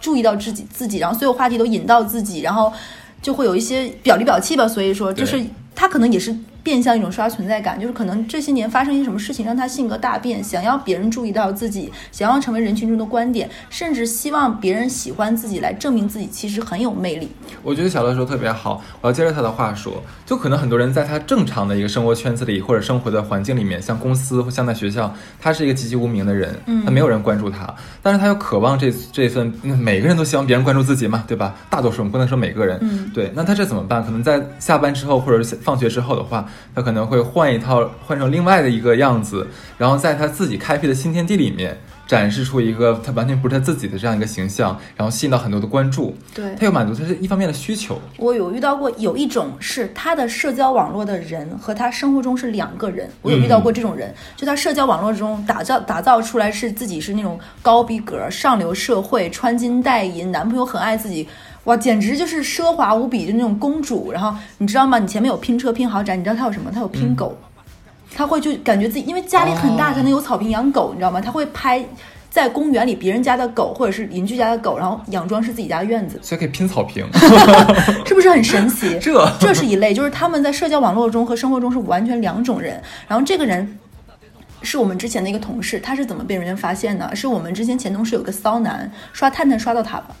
注意到自己自己，然后所有话题都引到自己，然后就会有一些表里表气吧。所以说，就是他可能也是变相一种刷存在感，就是可能这些年发生一些什么事情，让他性格大变，想要别人注意到自己，想要成为人群中的观点，甚至希望别人喜欢自己，来证明自己其实很有魅力。我觉得小乐说得特别好，我要接着他的话说，就可能很多人在他正常的一个生活圈子里或者生活的环境里面，像公司或像在学校，他是一个籍籍无名的人，嗯他没有人关注他，但是他又渴望这这份，嗯每个人都希望别人关注自己嘛，对吧？大多数人不能说每个人，嗯对，那他这怎么办？可能在下班之后或者是放学之后的话，他可能会换一套，换成另外的一个样子，然后在他自己开辟的新天地里面。展示出一个他完全不是他自己的这样一个形象，然后吸引到很多的关注，对他有满足他这一方面的需求，我有遇到过，有一种是他的社交网络的人和他生活中是两个人。我有遇到过这种人，就他社交网络中打造打造出来是自己是那种高逼格、上流社会、穿金戴银，男朋友很爱自己，哇，简直就是奢华无比，就那种公主。然后你知道吗？你前面有拼车、拼豪宅，你知道他有什么？他有拼狗。他会就感觉自己，因为家里很大哦才能有草坪养狗，你知道吗？他会拍在公园里别人家的狗或者是邻居家的狗，然后佯装是自己家的院子，所以可以拼草坪。是不是很神奇？这这是一类，就是他们在社交网络中和生活中是完全两种人。然后这个人是我们之前的一个同事，他是怎么被人家发现的？是我们之前前同事有个骚男刷探探刷到他了，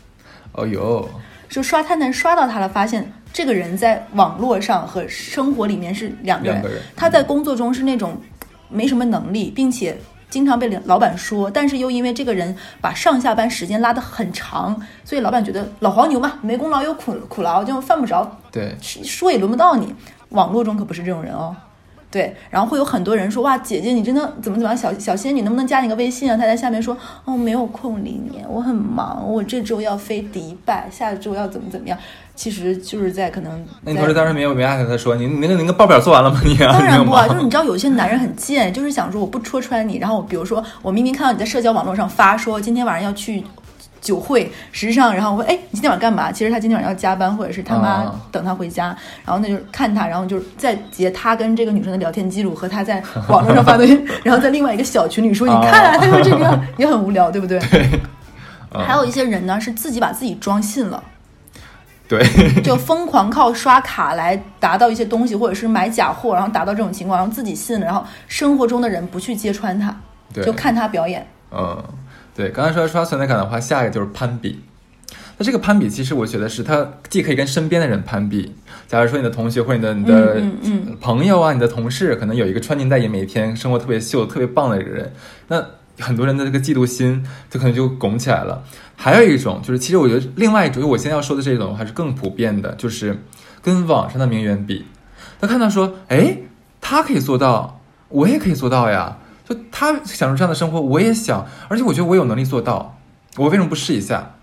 哦哟，就刷探探刷到他了，发现这个人在网络上和生活里面是两个人。个人他在工作中是那种没什么能力，并且。经常被老板说，但是又因为这个人把上下班时间拉得很长，所以老板觉得老黄牛嘛，没功劳有苦苦劳，就犯不着对，说也轮不到你。网络中可不是这种人哦。对，然后会有很多人说哇，姐姐你真的怎么怎么样，小小仙女能不能加你个微信啊？他在下面说哦，没有空理你，我很忙，我这周要飞迪拜，下周要怎么怎么样。其实就是在可能那你在同事当时没有没艾特他说你你那个那个报表做完了吗？你啊，当然不啊，就是你知道有些男人很贱，就是想说我不戳穿你，然后比如说我明明看到你在社交网络上发说今天晚上要去酒会，实际上，然后我说，哎，你今天晚上干嘛？其实他今天晚上要加班，或者是他妈啊等他回家，然后那就是看他，然后就是再截他跟这个女生的聊天记录和他在网络上发的，然后在另外一个小群里说，你看啊，他说这个样，也很无聊，对不对？嗯 还有一些人呢，是自己把自己装信了。对，就疯狂靠刷卡来达到一些东西，或者是买假货，然后达到这种情况，然后自己信了，然后生活中的人不去揭穿他，对就看他表演。嗯，对，刚才说刷存在感的话，下一个就是攀比。那这个攀比，其实我觉得是它既可以跟身边的人攀比，假如说你的同学或者你的你的朋友啊，你的同事，可能有一个穿金戴银，每天生活特别秀、特别棒的一个人，那很多人的这个嫉妒心，就可能就拱起来了。还有一种就是，其实我觉得另外一种，就我现在要说的这种还是更普遍的，就是跟网上的名媛比，他看到说，哎，他可以做到，我也可以做到呀。就他享受这样的生活，我也想，而且我觉得我有能力做到，我为什么不试一下？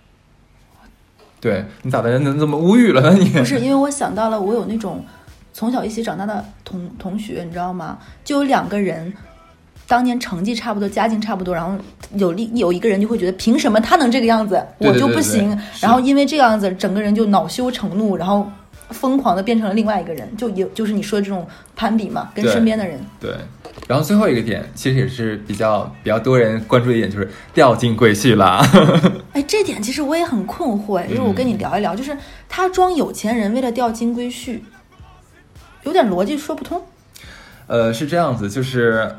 对你咋的？能怎么无语了呢？你不是，因为我想到了，我有那种从小一起长大的同同学，你知道吗？就有两个人。当年成绩差不多，家境差不多，然后有另有一个人就会觉得，凭什么他能这个样子，我就不对对行？然后因为这样子，整个人就恼羞成怒，然后疯狂的变成了另外一个人，就有就是你说的这种攀比嘛，跟身边的人。对。然后最后一个点，其实也是比较比较多人关注的一点，就是掉进规矩啦。哎，这点其实我也很困惑，哎，就是我跟你聊一聊，就是他装有钱人为了掉金龟婿，有点逻辑说不通。呃，是这样子，就是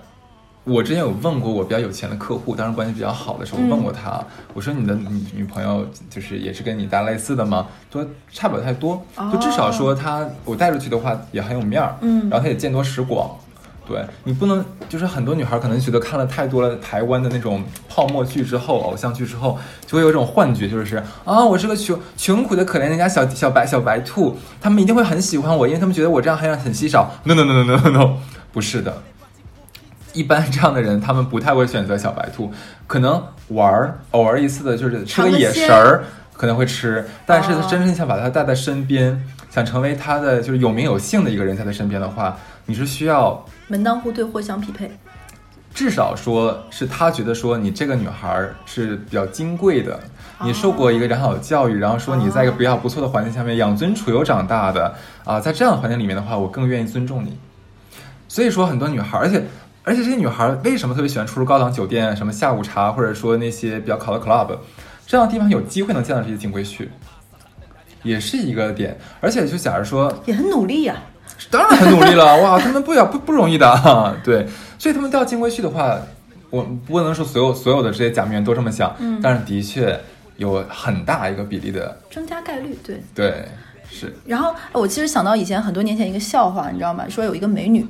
我之前有问过我比较有钱的客户，当时关系比较好的时候，我问过他，我说你的女女朋友就是也是跟你大类似的吗？他说差不了太多，就至少说他我带出去的话也很有面儿，嗯然后他也见多识广。对你不能，就是很多女孩可能觉得看了太多了台湾的那种泡沫剧之后，偶像剧之后，就会有一种幻觉，就是啊，我是个穷穷苦的可怜人家小小白小白兔，他们一定会很喜欢我，因为他们觉得我这样很很稀少。No no no no no no，不是的，一般这样的人，他们不太会选择小白兔，可能玩儿偶尔一次的，就是吃个野食儿可能会吃，但是哦真正想把他带在身边，想成为他的就是有名有姓的一个人在他身边的话，你是需要门当户对，互相匹配。至少说是他觉得说你这个女孩儿是比较金贵的，你受过一个良好的教育，然后说你在一个比较不错的环境下面养尊处优长大的啊，在这样的环境里面的话，我更愿意尊重你。所以说很多女孩儿，而且而且这些女孩儿为什么特别喜欢出入高档酒店、什么下午茶，或者说那些比较好的 club，这样的地方有机会能见到这些金龟婿，也是一个点。而且就假如说也很努力呀、当然很努力了，哇，他们不要不不容易的，啊 对，所以他们钓金龟婿的话，我不能说所有所有的这些假名媛都这么想，嗯但是的确有很大一个比例的，增加概率。对，对，是，然后呃我其实想到以前很多年前一个笑话，你知道吗？说有一个美女。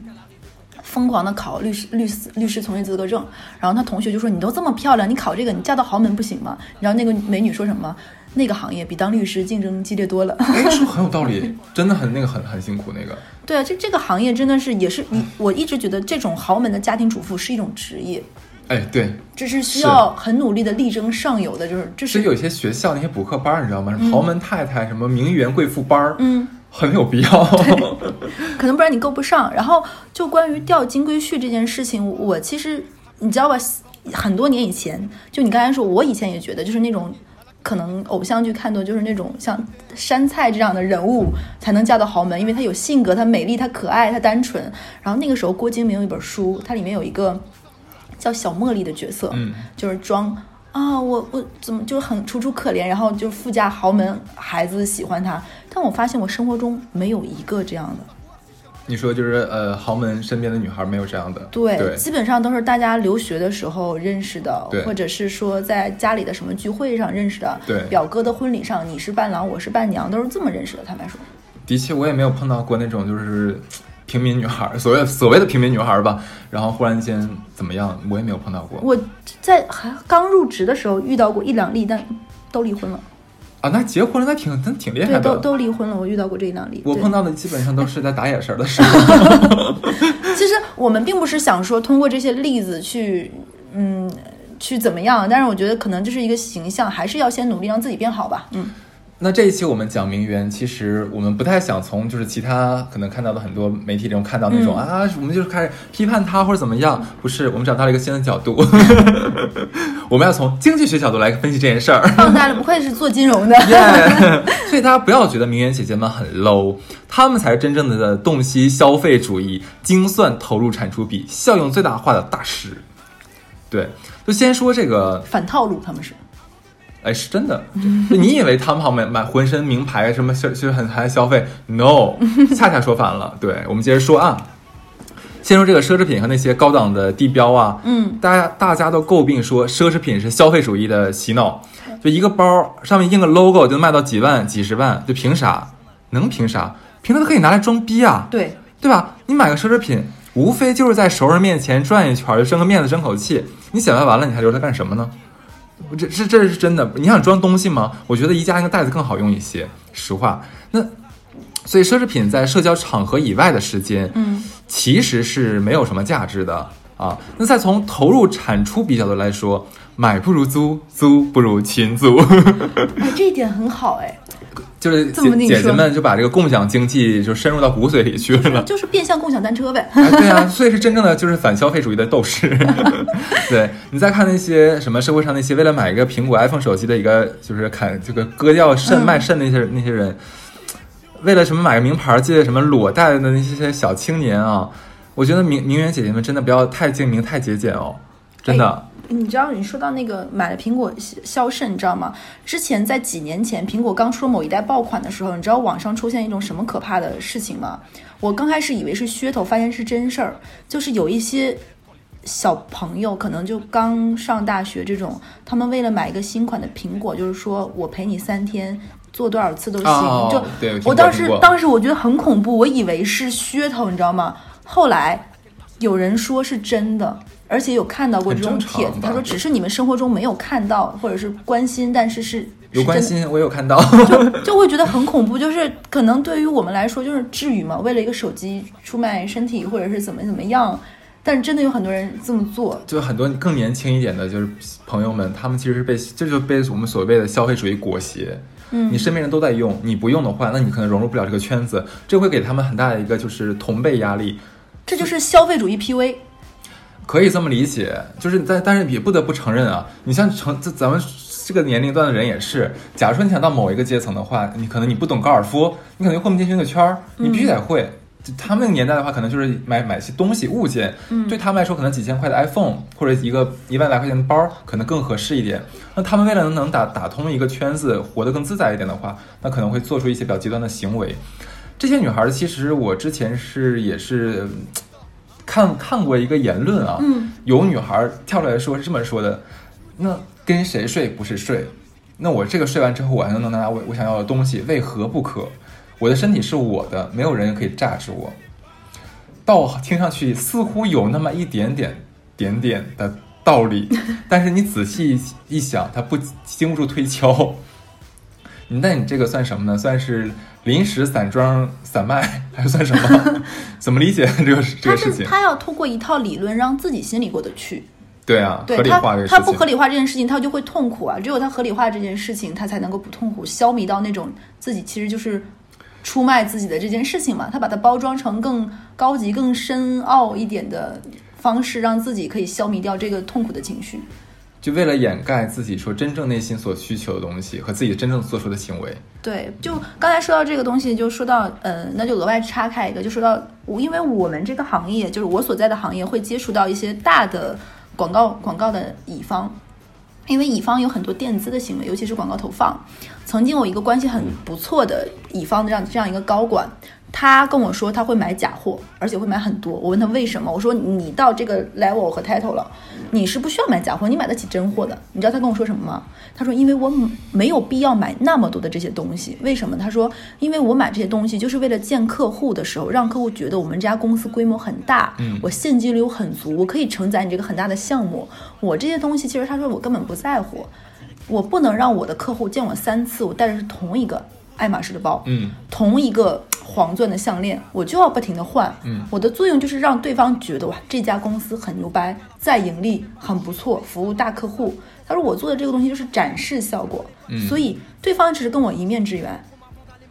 疯狂的考律师律师律师从业资格证，然后他同学就说：“你都这么漂亮，你考这个，你嫁到豪门不行吗？”然后那个美女说什么？那个行业比当律师竞争激烈多了。哎，是很有道理？真的很那个很很辛苦那个，对啊，这这个行业真的是也是你，我一直觉得这种豪门的家庭主妇是一种职业，哎，对，这是需要很努力的力争上游的，就是这是有一些学校那些补课班儿，你知道吗？什么豪门太太，什么名媛贵妇班儿，嗯，很有必要。可能不然你够不上。然后就关于钓金龟婿这件事情，我其实你知道吧，很多年以前，就你刚才说，我以前也觉得就是那种。可能偶像剧看多，就是那种像杉菜这样的人物才能嫁到豪门，因为她有性格，她美丽，她可爱，她单纯。然后那个时候郭敬明有一本书，它里面有一个叫小茉莉的角色，嗯，就是装啊，我我怎么就很楚楚可怜，然后就富家豪门孩子喜欢他，但我发现我生活中没有一个这样的。你说就是呃，豪门身边的女孩没有这样的，对，对基本上都是大家留学的时候认识的，或者是说在家里的什么聚会上认识的，对表哥的婚礼上你是伴郎，我是伴娘，都是这么认识的。坦白说，的确，我也没有碰到过那种就是平民女孩儿，所谓所谓的平民女孩儿吧，然后忽然间怎么样，我也没有碰到过。我在还刚入职的时候遇到过一两例，但都离婚了。啊，那结婚了，那挺那挺厉害对，都。都离婚了。我遇到过这一两例。我碰到的基本上都是在打眼神儿的时候。其实我们并不是想说通过这些例子去，嗯，去怎么样，但是我觉得可能就是一个形象，还是要先努力让自己变好吧。嗯，那这一期我们讲名媛，其实我们不太想从就是其他可能看到的很多媒体中看到那种、嗯啊，我们就是开始批判他或者怎么样，不是，我们找到了一个新的角度，我们要从经济学角度来分析这件事儿。放大了，不愧是做金融的。耶！所以大家不要觉得名媛姐姐们很 low，她们才是真正的洞悉消费主义、精算投入产出比、效用最大化的大师。对，就先说这个反套路，他们是。哎，是真的。就你以为他们好买买浑身名牌什么消就是很还消费？No，恰恰说反了。对，我们接着说啊，先说这个奢侈品和那些高档的地标啊，嗯，大家大家都诟病说奢侈品是消费主义的洗脑，就一个包上面印个 logo 就卖到几万、几十万，就凭啥？能凭啥？凭它可以拿来装逼啊！对，对吧？你买个奢侈品，无非就是在熟人面前转一圈，就争个面子、争口气。你显摆完了，你还留它干什么呢？这这这是真的。你想装东西吗？我觉得宜家那个袋子更好用一些。实话，那所以奢侈品在社交场合以外的时间，嗯，其实是没有什么价值的啊。那再从投入产出比较的来说，买不如租，租不如勤租。哎，这一点很好，哎，就是这么姐姐姐们就把这个共享经济就深入到骨髓里去了。就是变相共享单车呗。哎，对啊，所以是真正的就是反消费主义的斗士。对你再看那些什么社会上那些为了买一个苹果 iPhone 手机的一个就是砍这个割掉肾卖肾那些、那些人，为了什么买个名牌借什么裸贷的那些小青年啊，我觉得名名媛姐姐们真的不要太精明太节俭哦，真的。你知道，你说到那个买了苹果销销肾，你知道吗？之前在几年前，苹果刚出某一代爆款的时候，你知道网上出现一种什么可怕的事情吗？我刚开始以为是噱头，发现是真事儿，就是有一些小朋友可能就刚上大学这种，他们为了买一个新款的苹果，就是说我陪你三天。做多少次都行，哦就我当时当时我觉得很恐怖，我以为是噱头，你知道吗？后来有人说是真的，而且有看到过这种帖子，他说只是你们生活中没有看到或者是关心，但是是有关，心，我有看到。就就会觉得很恐怖。就是可能对于我们来说，就是至于吗？为了一个手机出卖身体，或者是怎么怎么样？但真的有很多人这么做，就很多更年轻一点的，就是朋友们，他们其实是被这就被我们所谓的消费主义裹挟。嗯你身边人都在用，你不用的话，那你可能融入不了这个圈子，这会给他们很大的一个就是同辈压力。这就是消费主义 PUA。可以这么理解，就是但但是也不得不承认啊，你像成这咱们这个年龄段的人也是，假如说你想到某一个阶层的话，你可能你不懂高尔夫，你可能混不进去那个圈儿，你必须得会。就他们那个年代的话，可能就是买买些东西物件，对他们来说，可能几千块的 iPhone 或者一个一万来块钱的包，可能更合适一点。那他们为了能打打通一个圈子，活得更自在一点的话，那可能会做出一些比较极端的行为。这些女孩儿，其实我之前是也是嗯看看过一个言论啊，嗯有女孩儿跳出来说是这么说的：那跟谁睡不是睡？那我这个睡完之后，我还能能拿我我想要的东西，为何不可？我的身体是我的，没有人可以榨制我。道听上去似乎有那么一点点点点的道理，但是你仔细一想，它不经不住推敲。那你这个算什么呢？算是临时散装散卖，还是算什么？怎么理解这个这他个事情？是他要通过一套理论让自己心里过得去。对啊，合理对他化这个事情。他不合理化这件事情，他就会痛苦啊。只有他合理化这件事情，他才能够不痛苦，消弭到那种自己其实就是出卖自己的这件事情嘛。他把它包装成更高级、更深奥一点的方式，让自己可以消弭掉这个痛苦的情绪。就为了掩盖自己说真正内心所需求的东西和自己真正做出的行为。对，就刚才说到这个东西，就说到呃，那就额外插开一个，就说到我，因为我们这个行业，就是我所在的行业，会接触到一些大的广告广告的乙方，因为乙方有很多垫资的行为，尤其是广告投放。曾经我一个关系很不错的乙方的这样这样一个高管，他跟我说他会买假货，而且会买很多。我问他为什么，我说你到这个 level 和 title 了，你是不需要买假货，你买得起真货的。你知道他跟我说什么吗？他说因为我没有必要买那么多的这些东西，为什么？他说因为我买这些东西就是为了见客户的时候，让客户觉得我们这家公司规模很大，嗯我现金流很足，我可以承载你这个很大的项目。我这些东西其实他说我根本不在乎，我不能让我的客户见我三次，我带的是同一个爱马仕的包，嗯，同一个黄钻的项链，我就要不停的换。嗯我的作用就是让对方觉得哇，这家公司很牛掰，在盈利，很不错，服务大客户。他说我做的这个东西就是展示效果，嗯所以对方只是跟我一面之缘，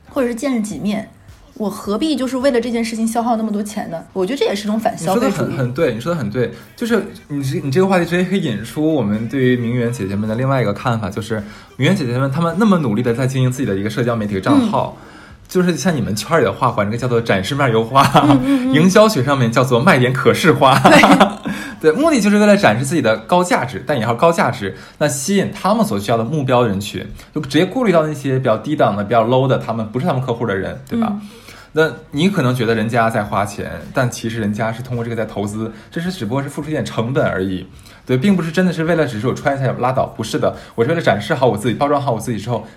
或者是见了几面。我何必就是为了这件事情消耗那么多钱呢？我觉得这也是一种反消费主义。很很对，你说的很对，就是你这你这个话题直接可以引出我们对于名媛姐姐们的另外一个看法，就是名媛姐姐们她们那么努力的在经营自己的一个社交媒体账号。就是像你们圈里的话，管这个叫做展示面优化，营销学上面叫做卖点可视化。对，目的就是为了展示自己的高价值，但也要高价值，那吸引他们所需要的目标人群，就直接顾虑到那些比较低档的、比较 low 的，他们不是他们客户的人，对吧？那你可能觉得人家在花钱，但其实人家是通过这个在投资，这是只不过是付出一点成本而已，对，并不是真的是为了只是我穿一下拉倒，不是的，我是为了展示好我自己，包装好我自己之后，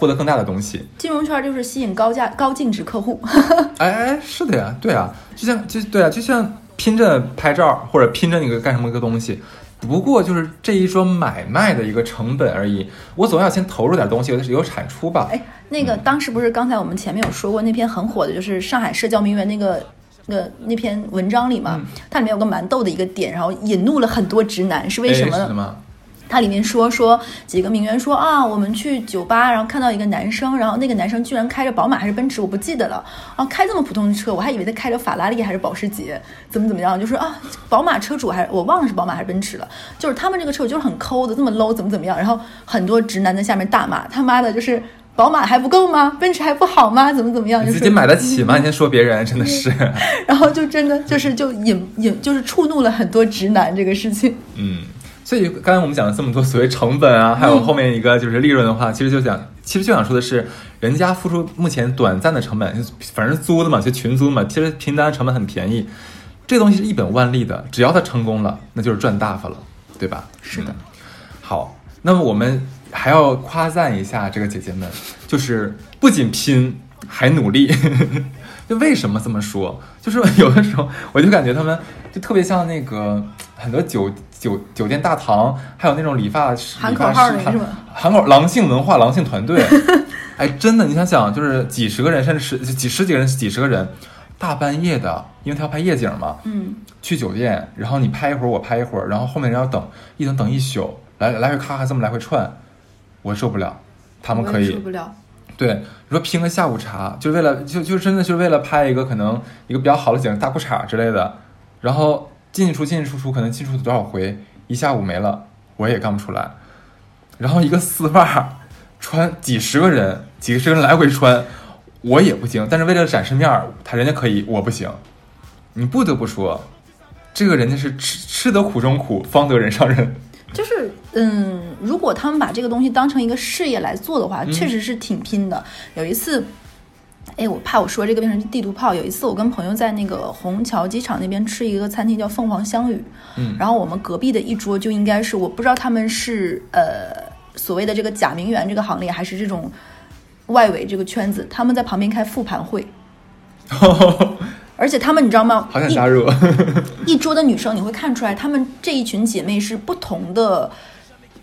获得更大的东西。金融圈就是吸引高价高净值客户。哎哎，是的呀，对啊，就像就对啊，就像拼着拍照或者拼着那个干什么一个东西，不过就是这一桩买卖的一个成本而已。我总要先投入点东西，有有产出吧。哎，那个当时不是刚才我们前面有说过那篇很火的，就是上海社交名媛那个。那个那篇文章里嘛，嗯它里面有个蛮逗的一个点，然后引怒了很多直男，是为什么呢？它里面说说几个名媛说啊，我们去酒吧，然后看到一个男生，然后那个男生居然开着宝马还是奔驰，我不记得了。啊，开这么普通的车，我还以为他开着法拉利还是保时捷，怎么怎么样？就是啊，宝马车主还我忘了是宝马还是奔驰了，就是他们这个车主就是很抠的，这么 low，怎么怎么样？然后很多直男在下面大骂，他妈的，就是宝马还不够吗？奔驰还不好吗？怎么怎么样？就是你自己买得起吗？你先说别人，真的是。然后就真的就是就引引就是触怒了很多直男这个事情。嗯，所以刚才我们讲了这么多所谓成本啊，还有后面一个就是利润的话，其实就想，其实就想说的是，人家付出目前短暂的成本，反正租的嘛，就群租嘛，其实拼单成本很便宜，这东西是一本万利的，只要他成功了，那就是赚大发了，对吧？是的嗯好，那么我们还要夸赞一下这个姐姐们，就是不仅拼，还努力。就为什么这么说？就是有的时候我就感觉他们就特别像那个很多酒酒酒店大堂，还有那种理发师喊口理发师喊号那个是吧喊口狼性文化、狼性团队。哎，真的，你想想，就是几十个人，甚至十几十几个人、几十个人，大半夜的，因为他要拍夜景嘛，嗯，去酒店，然后你拍一会儿，我拍一会儿，然后后面人要等，一等等一宿，来来回咔咔这么来回串，我受不了。他们可以受不了。对，你说拼个下午茶，就为了就就真的就为了拍一个可能一个比较好的景，大裤衩之类的，然后进进出进进出出，可能进出多少回，一下午没了，我也干不出来。然后一个丝袜穿几十个人，几十个人来回穿，我也不行。但是为了展示面儿，他人家可以，我不行。你不得不说，这个人家是吃吃得苦中苦，方得人上人。就是，嗯，如果他们把这个东西当成一个事业来做的话，嗯确实是挺拼的。有一次，哎，我怕我说这个变成地图炮。有一次，我跟朋友在那个虹桥机场那边吃一个餐厅叫凤凰香语，嗯然后我们隔壁的一桌就应该是，我不知道他们是呃所谓的这个假名媛这个行列，还是这种外围这个圈子，他们在旁边开复盘会，而且他们你知道吗？一好想加入。一桌的女生，你会看出来，她们这一群姐妹是不同的，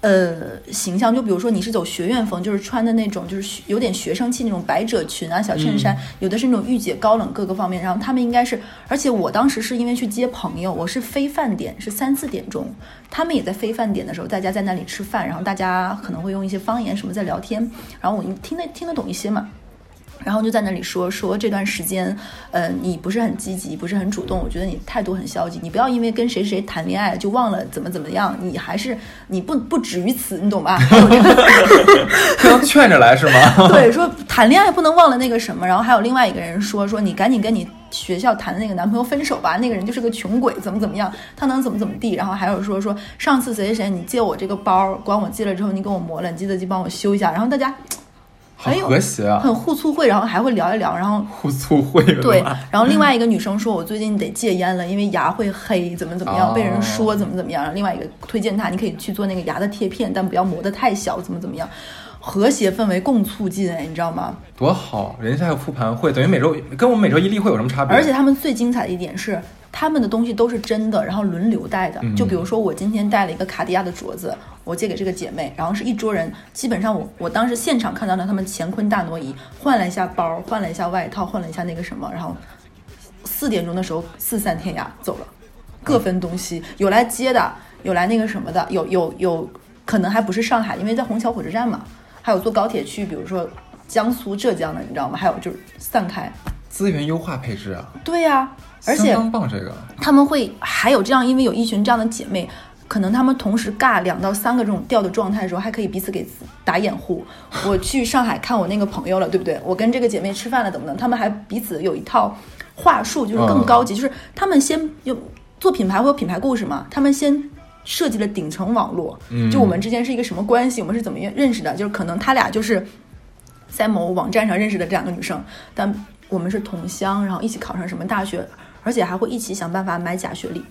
呃，形象。就比如说，你是走学院风，就是穿的那种，就是学有点学生气那种百褶裙啊、小衬衫；有的是那种御姐高冷各个方面。然后他们应该是，而且我当时是因为去接朋友，我是非饭点，是三四点钟，他们也在非饭点的时候，大家在那里吃饭，然后大家可能会用一些方言什么在聊天，然后我听得听得懂一些嘛。然后就在那里说说这段时间，呃，你不是很积极，不是很主动，我觉得你态度很消极。你不要因为跟谁谁谈恋爱就忘了怎么怎么样，你还是你不不止于此，你懂吧？还有这个非要劝着来是吗？对，说谈恋爱不能忘了那个什么。然后还有另外一个人说说你赶紧跟你学校谈的那个男朋友分手吧，那个人就是个穷鬼，怎么怎么样，他能怎么怎么地。然后还有说说上次谁谁谁你借我这个包，管我借了之后你给我磨了，你记得去帮我修一下。然后大家好很有和谐啊，很互促会，然后还会聊一聊，然后互促会了对，然后另外一个女生说，我最近得戒烟了，因为牙会黑，怎么怎么样，哦被人说怎么怎么样。然后另外一个推荐她，你可以去做那个牙的贴片，但不要磨得太小，怎么怎么样。和谐氛围共促进，哎，你知道吗？多好，人家还有复盘会，等于每周跟我们每周一例会有什么差别？而且他们最精彩的一点是，他们的东西都是真的，然后轮流带的。就比如说我今天带了一个卡地亚的镯子，我借给这个姐妹，然后是一桌人，基本上我我当时现场看到了他们乾坤大挪移，换了一下包，换了一下外套，换了一下那个什么，然后四点钟的时候四散天涯走了，各分东西，有来接的，有来那个什么的，有有有可能还不是上海，因为在虹桥火车站嘛。还有坐高铁去，比如说江苏、浙江的，你知道吗？还有就是散开，资源优化配置啊。对呀，而且棒这个。他们会还有这样，因为有一群这样的姐妹，可能他们同时尬两到三个这种调的状态的时候，还可以彼此给打掩护。我去上海看我那个朋友了，对不对？我跟这个姐妹吃饭了，等等，他们还彼此有一套话术，就是更高级，就是他们先有做品牌会有品牌故事嘛，他们先。设计了顶层网络，就我们之间是一个什么关系？我们是怎么认识的？就是可能他俩就是在某网站上认识的这两个女生，但我们是同乡，然后一起考上什么大学，而且还会一起想办法买假学历。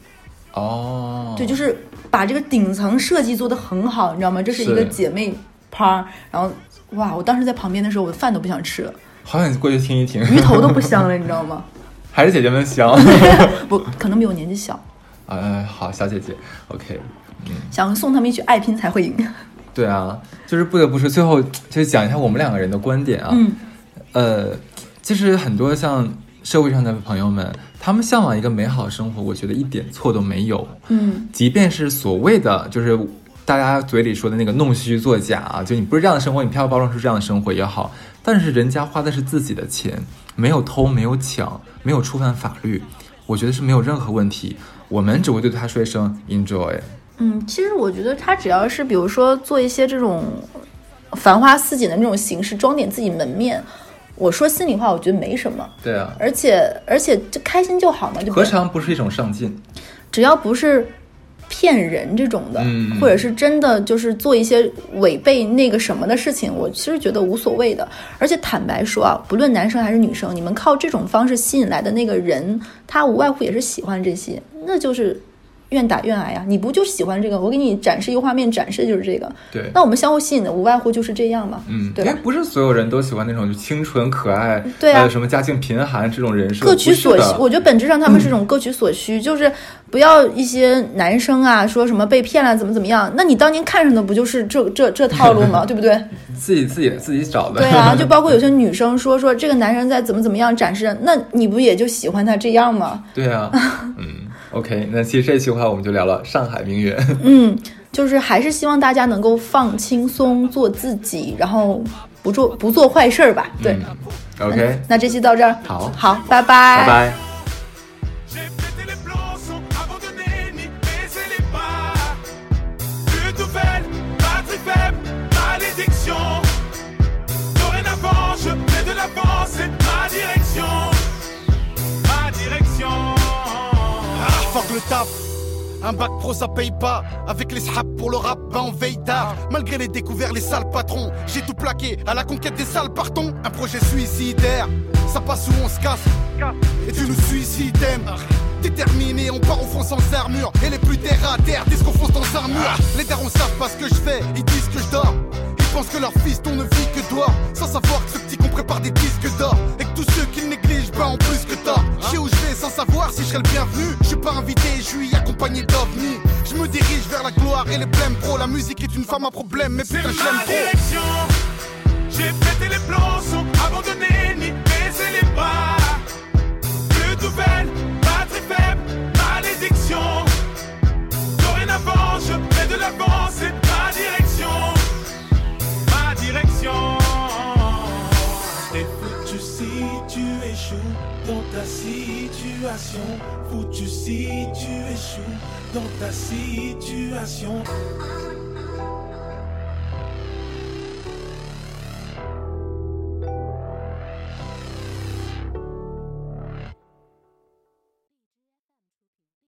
哦，对，就是把这个顶层设计做得很好，你知道吗？这是一个姐妹趴，然后哇，我当时在旁边的时候，我的饭都不想吃了，好想过去听一听，鱼头都不香了，你知道吗？还是姐姐们香，不可能比我年纪小。呃，好，小姐姐，OK，嗯，想送他们一句《爱拼才会赢》。对啊，就是不得不说，最后就是讲一下我们两个人的观点啊。嗯，呃，其实很多像社会上的朋友们，他们向往一个美好生活，我觉得一点错都没有。嗯，即便是所谓的就是大家嘴里说的那个弄虚作假啊，就你不是这样的生活，你漂漂包装出这样的生活也好，但是人家花的是自己的钱，没有偷，没有抢，没有触犯法律，我觉得是没有任何问题。我们只会对他说一声 enjoy。嗯，其实我觉得他只要是比如说做一些这种繁花似锦的那种形式，装点自己门面，我说心里话，我觉得没什么。对啊，而且而且就开心就好嘛，就何尝不是一种上进？只要不是。骗人这种的，或者是真的就是做一些违背那个什么的事情，我其实觉得无所谓的。而且坦白说啊，不论男生还是女生，你们靠这种方式吸引来的那个人，他无外乎也是喜欢这些，那就是。愿打愿挨呀，你不就喜欢这个？我给你展示一个画面，展示的就是这个。对，那我们相互吸引的无外乎就是这样嘛。嗯，对。因为不是所有人都喜欢那种就清纯可爱，对啊，什么家境贫寒这种人设。各取所需，我觉得本质上他们是一种各取所需，就是不要一些男生啊说什么被骗了怎么怎么样。那你当年看上的不就是这这这套路吗？对不对？自己自己自己找的。对啊，就包括有些女生说说这个男人在怎么怎么样展示，那你不也就喜欢他这样吗？对啊，嗯。OK，那其实这一期的话，我们就聊了上海名媛。嗯，就是还是希望大家能够放轻松，做自己，然后不做不做坏事儿吧。对，OK，那这期到这儿，好，好，拜拜，拜拜。Le. Un bac pro ça paye pas, avec les saps pour le rap, ben on veille tard. Malgré les découvertes, les sales patrons, j'ai tout plaqué à la conquête des sales partons. Un projet suicidaire, ça passe où on se casse. Et tu nous suicides, Déterminé, on part au front sans armure. Et les plus terre à terre disent qu'on fonce dans un mur. Les darons savent pas ce que je fais, ils disent que je dors. Ils pensent que leur fils ne vit que dehors. Sans savoir que ce petit qu'on prépare des disques d'or. Et que tous ceux qu'ils savoir si je serai le bienvenu. Je suis pas invité, je suis accompagné d'ovnis. Je me dirige vers la gloire et les blèmes pro. La musique est une femme à problème, mais putain, je l'aime trop. J'ai pété les plans, sont abandonnés, ni baisser les bras. Plus de nouvelles, très faible, malédiction. Dorénavant, je fais de l'avance, c'est ma direction. Ma direction. T'es foutu si tu échoues dans ta situation. Foutu si tu échoues dans ta situation.